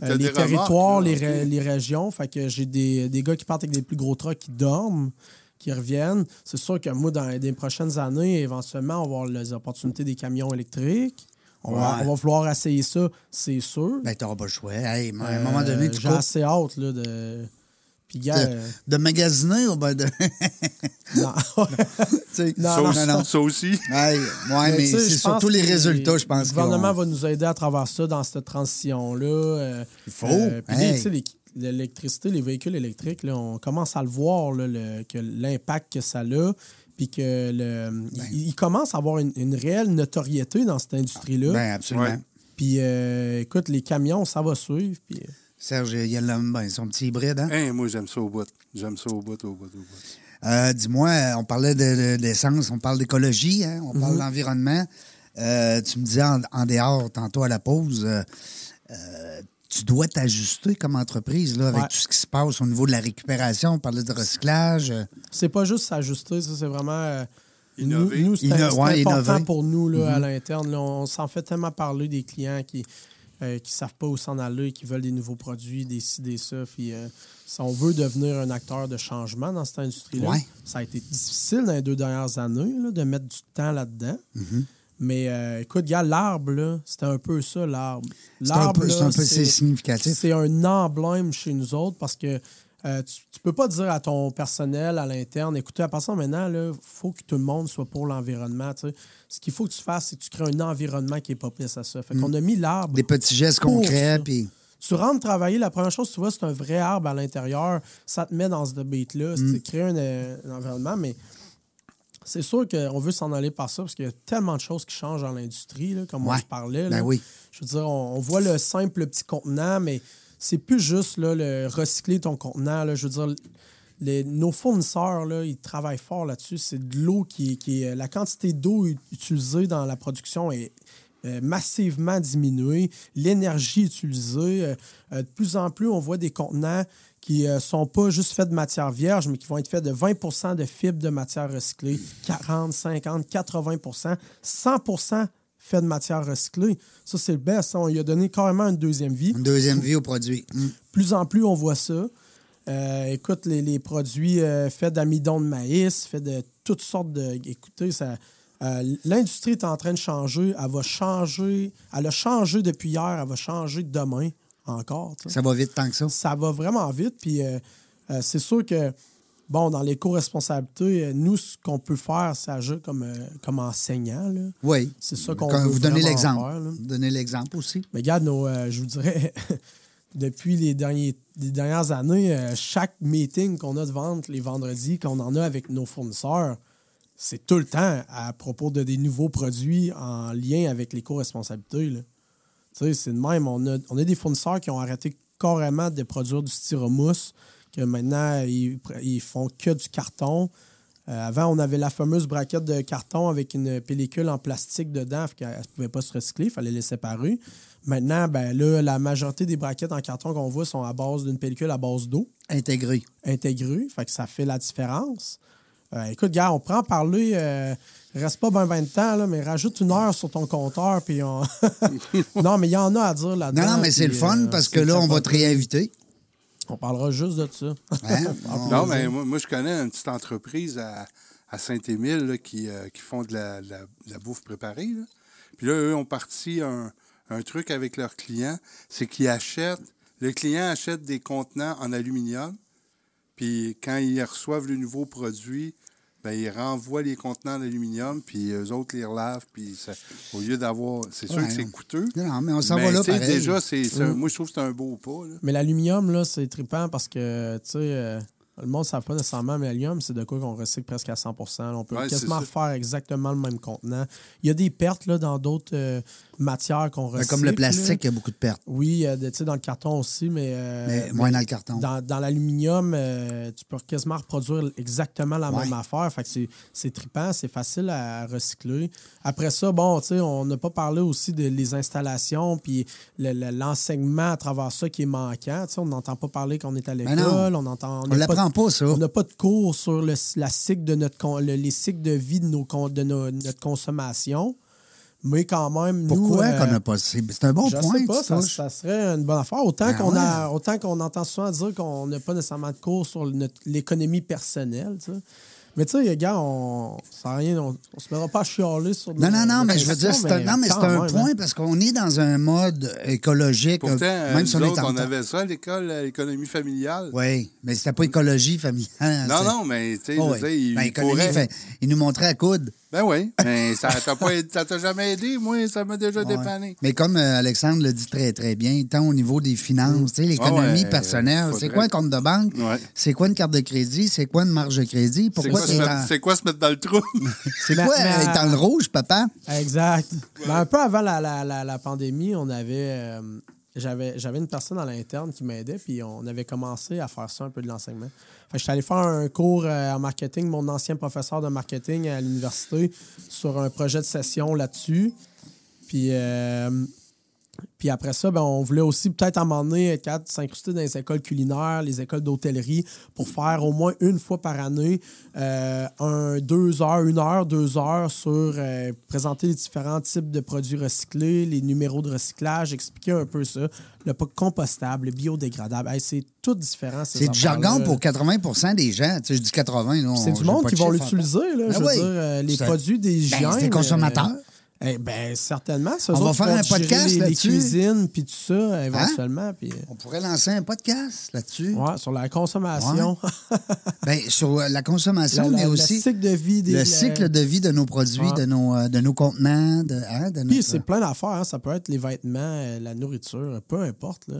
[SPEAKER 2] Euh, les territoires, les, les régions. Fait que j'ai des, des gars qui partent avec des plus gros trucks qui dorment, qui reviennent. C'est sûr que moi, dans les prochaines années, éventuellement, on va avoir les opportunités des camions électriques. On, va, on va vouloir essayer ça, c'est sûr.
[SPEAKER 1] Ben, t'auras pas le choix. Hey, à un moment donné,
[SPEAKER 2] Euh,
[SPEAKER 1] tu
[SPEAKER 2] J'ai assez hâte là, de. Puis, gars.
[SPEAKER 1] De,
[SPEAKER 2] euh,
[SPEAKER 1] de magasiner ou ben de.
[SPEAKER 2] non. Non,
[SPEAKER 3] Ça,
[SPEAKER 2] non,
[SPEAKER 3] ça aussi.
[SPEAKER 1] Ouais, mais,
[SPEAKER 2] tu sais,
[SPEAKER 1] c'est surtout les résultats, je pense.
[SPEAKER 2] Le gouvernement va nous aider à travers ça dans cette transition-là. euh,
[SPEAKER 1] Il faut.
[SPEAKER 2] euh,
[SPEAKER 1] Hey.
[SPEAKER 2] tu sais, les- l'électricité, les véhicules électriques, là, on commence à le voir, là, le- que l'impact que ça a. Puis que le,
[SPEAKER 1] Ben.
[SPEAKER 2] il, il commence à avoir une, une réelle notoriété dans cette industrie-là.
[SPEAKER 1] Ben, absolument.
[SPEAKER 2] Puis euh, écoute, les camions, ça va suivre. Puis,
[SPEAKER 1] Serge, il y a le- ben, son petit hybride, hein?
[SPEAKER 3] Hein, moi, j'aime ça au bout. J'aime ça au bout, au bout, au bout.
[SPEAKER 1] Euh, Dis-moi, on parlait de- de- d'essence, on parle d'écologie, hein, on
[SPEAKER 2] Mhm.
[SPEAKER 1] parle d'environnement. Euh, tu me disais en, en dehors, tantôt à la pause, euh, euh, tu dois t'ajuster comme entreprise là, avec
[SPEAKER 2] Ouais.
[SPEAKER 1] tout ce qui se passe au niveau de la récupération. On parlait de recyclage.
[SPEAKER 2] c'est pas juste s'ajuster, ça, c'est vraiment. euh, nous,
[SPEAKER 3] Innover.
[SPEAKER 2] nous, c'est
[SPEAKER 1] ouais,
[SPEAKER 2] important
[SPEAKER 1] innover.
[SPEAKER 2] pour nous là, à l'interne. là. On, s'en fait tellement parler des clients qui ne savent pas où s'en aller, qui veulent des nouveaux produits, des ci, des ça. Puis, euh, si on veut devenir un acteur de changement dans cette industrie-là,
[SPEAKER 1] Ouais.
[SPEAKER 2] ça a été difficile dans les deux dernières années là, de mettre du temps là-dedans. Mais euh, écoute, gars, l'arbre, c'était un peu ça, l'arbre.
[SPEAKER 1] Peu c'est significatif.
[SPEAKER 2] c'est un emblème chez nous autres parce que euh, tu, tu peux pas dire à ton personnel, à l'interne, écoutez, à partir de maintenant, il faut que tout le monde soit pour l'environnement. tu sais. Ce qu'il faut que tu fasses, c'est que tu crées un environnement qui est propice à ça. Fait qu'on a mis l'arbre.
[SPEAKER 1] Mm. Des petits gestes concrets. Puis,
[SPEAKER 2] Tu rentres travailler, la première chose que tu vois, c'est un vrai arbre à l'intérieur. Ça te met dans ce debate-là.
[SPEAKER 1] Mm.
[SPEAKER 2] C'est créer un, euh, un environnement, mais c'est sûr qu'on veut s'en aller par ça parce qu'il y a tellement de choses qui changent dans l'industrie, comme on
[SPEAKER 1] Ouais.
[SPEAKER 2] se parlait.
[SPEAKER 1] Ben oui.
[SPEAKER 2] Je veux dire, on, on voit le simple petit contenant, mais c'est plus juste le recycler ton contenant. là. Je veux dire, les- nos fournisseurs, ils travaillent fort là-dessus. C'est de l'eau qui, est- qui est. La quantité d'eau utilisée dans la production est euh, massivement diminuée. L'énergie utilisée. euh, euh, de plus en plus, on voit des contenants qui ne sont pas juste faits de matière vierge, mais qui vont être faits de 20% de fibres de matière recyclée, 40, 50, 80% 100 fait de matière recyclée. Ça, c'est le best. On lui a donné carrément une deuxième vie
[SPEAKER 1] une deuxième vie au produit. Mm.
[SPEAKER 2] plus en plus, on voit ça. Euh, écoute, les, les produits euh, faits d'amidon de maïs, faits de toutes sortes de. Écoutez, ça. euh, L'industrie est en train de changer. Elle va changer. Elle a changé depuis hier. Elle va changer demain encore.
[SPEAKER 1] Ça va vite tant que ça.
[SPEAKER 2] Ça va vraiment vite. Puis c'est sûr que, bon, dans l'éco-responsabilité, euh, nous, ce qu'on peut faire, c'est agir comme, euh, comme enseignant. là.
[SPEAKER 1] Oui.
[SPEAKER 2] C'est ça qu'on veut
[SPEAKER 1] vous donnez l'exemple. Vous donnez l'exemple aussi.
[SPEAKER 2] Mais regarde, nos, euh, je vous dirais, depuis les, derniers, les dernières années, euh, chaque meeting qu'on a de vente les vendredis, qu'on en a avec nos fournisseurs, c'est tout le temps à propos de des nouveaux produits en lien avec l'éco-responsabilité. là. Tu sais, c'est de même. On a, on a des fournisseurs qui ont arrêté carrément de produire du styromousse, que maintenant, ils, ils font que du carton. Euh, avant, on avait la fameuse braquette de carton avec une pellicule en plastique dedans, qu'elle ne pouvait pas se recycler, il fallait les séparer. Maintenant, ben là, la majorité des braquettes en carton qu'on voit sont à base d'une pellicule à base d'eau
[SPEAKER 1] Intégré.
[SPEAKER 2] intégrée, fait que ça fait la différence. Euh, écoute, gars, on prend en parler. euh, reste pas ben ben de temps, là, mais rajoute une heure sur ton compteur. Puis on... non, mais il y en a à dire là-dedans.
[SPEAKER 1] Non, non, mais c'est le fun
[SPEAKER 2] euh,
[SPEAKER 1] parce que là, on va te réinviter.
[SPEAKER 2] On parlera juste de ça.
[SPEAKER 1] Hein?
[SPEAKER 3] Non, mais moi, moi, je connais une petite entreprise à, à Saint-Émile qui, euh, qui font de la, de la- de la bouffe préparée. là. Puis là, eux ont parti un, un truc avec leurs clients, c'est qu'ils achètent, le client achète des contenants en aluminium, puis quand ils reçoivent le nouveau produit, ben, ils renvoient les contenants en aluminium, puis eux autres les relavent, puis ça- au lieu d'avoir... C'est sûr
[SPEAKER 1] Ouais.
[SPEAKER 3] que c'est coûteux.
[SPEAKER 1] Non, mais on s'en va là,
[SPEAKER 3] tu sais,
[SPEAKER 1] pareil.
[SPEAKER 3] déjà, c'est, c'est un- moi, je trouve que c'est un beau pas. là.
[SPEAKER 2] Mais l'aluminium, là, c'est trippant parce que, tu sais, euh, le monde ne savent pas nécessairement, mais l'aluminium, c'est de quoi qu'on recycle presque à 100 là. On peut
[SPEAKER 3] Ouais,
[SPEAKER 2] quasiment faire exactement le même contenant. Il y a des pertes là, dans d'autres euh, matières qu'on
[SPEAKER 1] Ben,
[SPEAKER 2] recycle.
[SPEAKER 1] Comme le plastique, il y a beaucoup de pertes.
[SPEAKER 2] Oui, euh, de- tu sais, dans le carton aussi, mais. euh,
[SPEAKER 1] Mais
[SPEAKER 2] mais
[SPEAKER 1] moins dans le carton.
[SPEAKER 2] Dans, dans l'aluminium, euh, tu peux quasiment reproduire exactement la
[SPEAKER 1] Ouais.
[SPEAKER 2] même affaire. Fait que c'est- trippant, c'est facile à recycler. Après ça, bon, tu sais, on n'a pas parlé aussi de les installations puis le- le- l'enseignement à travers ça qui est manquant. Tu sais, on n'entend pas parler qu'on est à
[SPEAKER 1] Ben
[SPEAKER 2] l'école, on entend.
[SPEAKER 1] On pas, ça.
[SPEAKER 2] On n'a pas de cours sur le, la cycle de notre le- les cycles de vie de, nos, de nos- notre consommation. Mais quand même, nous,
[SPEAKER 1] Pourquoi
[SPEAKER 2] euh,
[SPEAKER 1] qu'on n'a pas... C'est un bon
[SPEAKER 2] je
[SPEAKER 1] point,
[SPEAKER 2] sais pas, ça, ça serait une bonne affaire. Autant
[SPEAKER 1] Ben
[SPEAKER 2] qu'on a,
[SPEAKER 1] ouais.
[SPEAKER 2] autant qu'on entend souvent dire qu'on n'a pas nécessairement de cours sur notre- l'économie personnelle, tu sais. Mais tu sais, les gars, on, ça rien, on, on se mettra pas à chialer sur
[SPEAKER 1] Non, non, non, mais je veux dire, c'est un, non, mais c'est un
[SPEAKER 2] même,
[SPEAKER 1] point
[SPEAKER 2] hein.
[SPEAKER 1] parce qu'on est dans un mode écologique,
[SPEAKER 3] Pourtant,
[SPEAKER 1] euh, même si on
[SPEAKER 3] nous
[SPEAKER 1] est
[SPEAKER 3] autres,
[SPEAKER 1] en
[SPEAKER 3] on avait ça à l'école, l'économie familiale.
[SPEAKER 1] Oui, mais c'était pas écologie familiale.
[SPEAKER 3] Non, non, mais tu sais,
[SPEAKER 1] Oh, oui.
[SPEAKER 3] il,
[SPEAKER 1] Ben,
[SPEAKER 3] pourrait-
[SPEAKER 1] il nous montrait à coude.
[SPEAKER 3] Ben oui, mais ça t'a pas aidé- ça t'a jamais aidé, moi, ça m'a déjà
[SPEAKER 1] Ouais.
[SPEAKER 3] dépanné.
[SPEAKER 1] Mais comme euh, Alexandre le dit très, très bien, tant au niveau des finances, tu sais, l'économie
[SPEAKER 3] ouais,
[SPEAKER 1] personnelle,
[SPEAKER 3] faudrait-
[SPEAKER 1] c'est quoi un compte de banque?
[SPEAKER 3] Ouais.
[SPEAKER 1] C'est quoi une carte de crédit? C'est quoi une marge de crédit?
[SPEAKER 3] C'est
[SPEAKER 1] Pourquoi
[SPEAKER 3] quoi,
[SPEAKER 1] c'est
[SPEAKER 3] se mettre-
[SPEAKER 1] en-
[SPEAKER 3] c'est quoi se mettre dans le trou?
[SPEAKER 1] c'est quoi
[SPEAKER 2] mais-
[SPEAKER 1] être dans le rouge, papa?
[SPEAKER 2] Exact. Mais un peu avant la, la, la, la pandémie, on avait. euh, j'avais, j'avais une personne à l'interne qui m'aidait, puis on avait commencé à faire ça un peu de l'enseignement. Fait que j'étais allé faire un cours euh, en marketing, mon ancien professeur de marketing à l'université, sur un projet de session là-dessus. Puis, euh, puis après ça, ben, on voulait aussi peut-être à un moment donné s'incruster dans les écoles culinaires, les écoles d'hôtellerie, pour faire au moins une fois par année euh, un deux heures, une heure, deux heures sur euh, présenter les différents types de produits recyclés, les numéros de recyclage, expliquer un peu ça, le pas compostable, le biodégradable. Hey, c'est tout différent. ces
[SPEAKER 1] C'est du jargon pour 80% des gens. Tu sais, je dis 80. là,
[SPEAKER 2] C'est du monde qui vont
[SPEAKER 1] chiffre
[SPEAKER 2] l'utiliser. Veux
[SPEAKER 1] oui.
[SPEAKER 2] dire, euh, les produits d'hygiène.
[SPEAKER 1] Ben, c'est des consommateurs.
[SPEAKER 2] Euh, eh ben, certainement.
[SPEAKER 1] On va faire un podcast
[SPEAKER 2] les, les
[SPEAKER 1] là-dessus. Hein?
[SPEAKER 2] cuisines, puis tout ça, éventuellement. Puis,
[SPEAKER 1] On pourrait lancer un podcast là-dessus.
[SPEAKER 2] ouais, sur la consommation.
[SPEAKER 1] Ben, sur euh, la consommation,
[SPEAKER 2] La- la-
[SPEAKER 1] mais
[SPEAKER 2] le
[SPEAKER 1] aussi
[SPEAKER 2] cycle de vie des
[SPEAKER 1] le cycle de vie de nos produits,
[SPEAKER 2] Ouais.
[SPEAKER 1] de, nos, euh, de nos contenants, de, hein, de
[SPEAKER 2] Puis c'est plein d'affaires. hein. Ça peut être les vêtements, euh, la nourriture, peu importe. Là.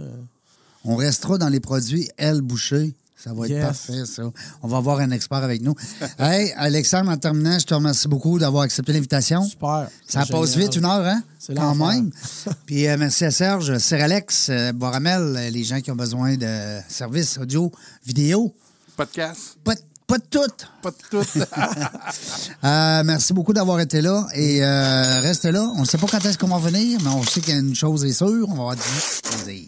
[SPEAKER 1] On restera dans les produits L Boucher. Ça va être
[SPEAKER 2] Yes.
[SPEAKER 1] parfait, ça. On va avoir un expert avec nous. hey, Alexandre, en terminant, je te remercie beaucoup d'avoir accepté l'invitation.
[SPEAKER 2] Super.
[SPEAKER 1] Ça passe
[SPEAKER 2] génial.
[SPEAKER 1] vite, une heure, hein?
[SPEAKER 2] C'est
[SPEAKER 1] Quand même. Puis euh, merci à Serge, Alex, Boramel, euh, les gens qui ont besoin de services audio, vidéo.
[SPEAKER 3] Podcast.
[SPEAKER 1] Pas, pas de tout.
[SPEAKER 3] Pas de tout.
[SPEAKER 1] Euh, merci beaucoup d'avoir été là. Et euh, reste là. On ne sait pas quand est-ce qu'on va venir, mais on sait qu'une chose est sûre, on va avoir du plaisir.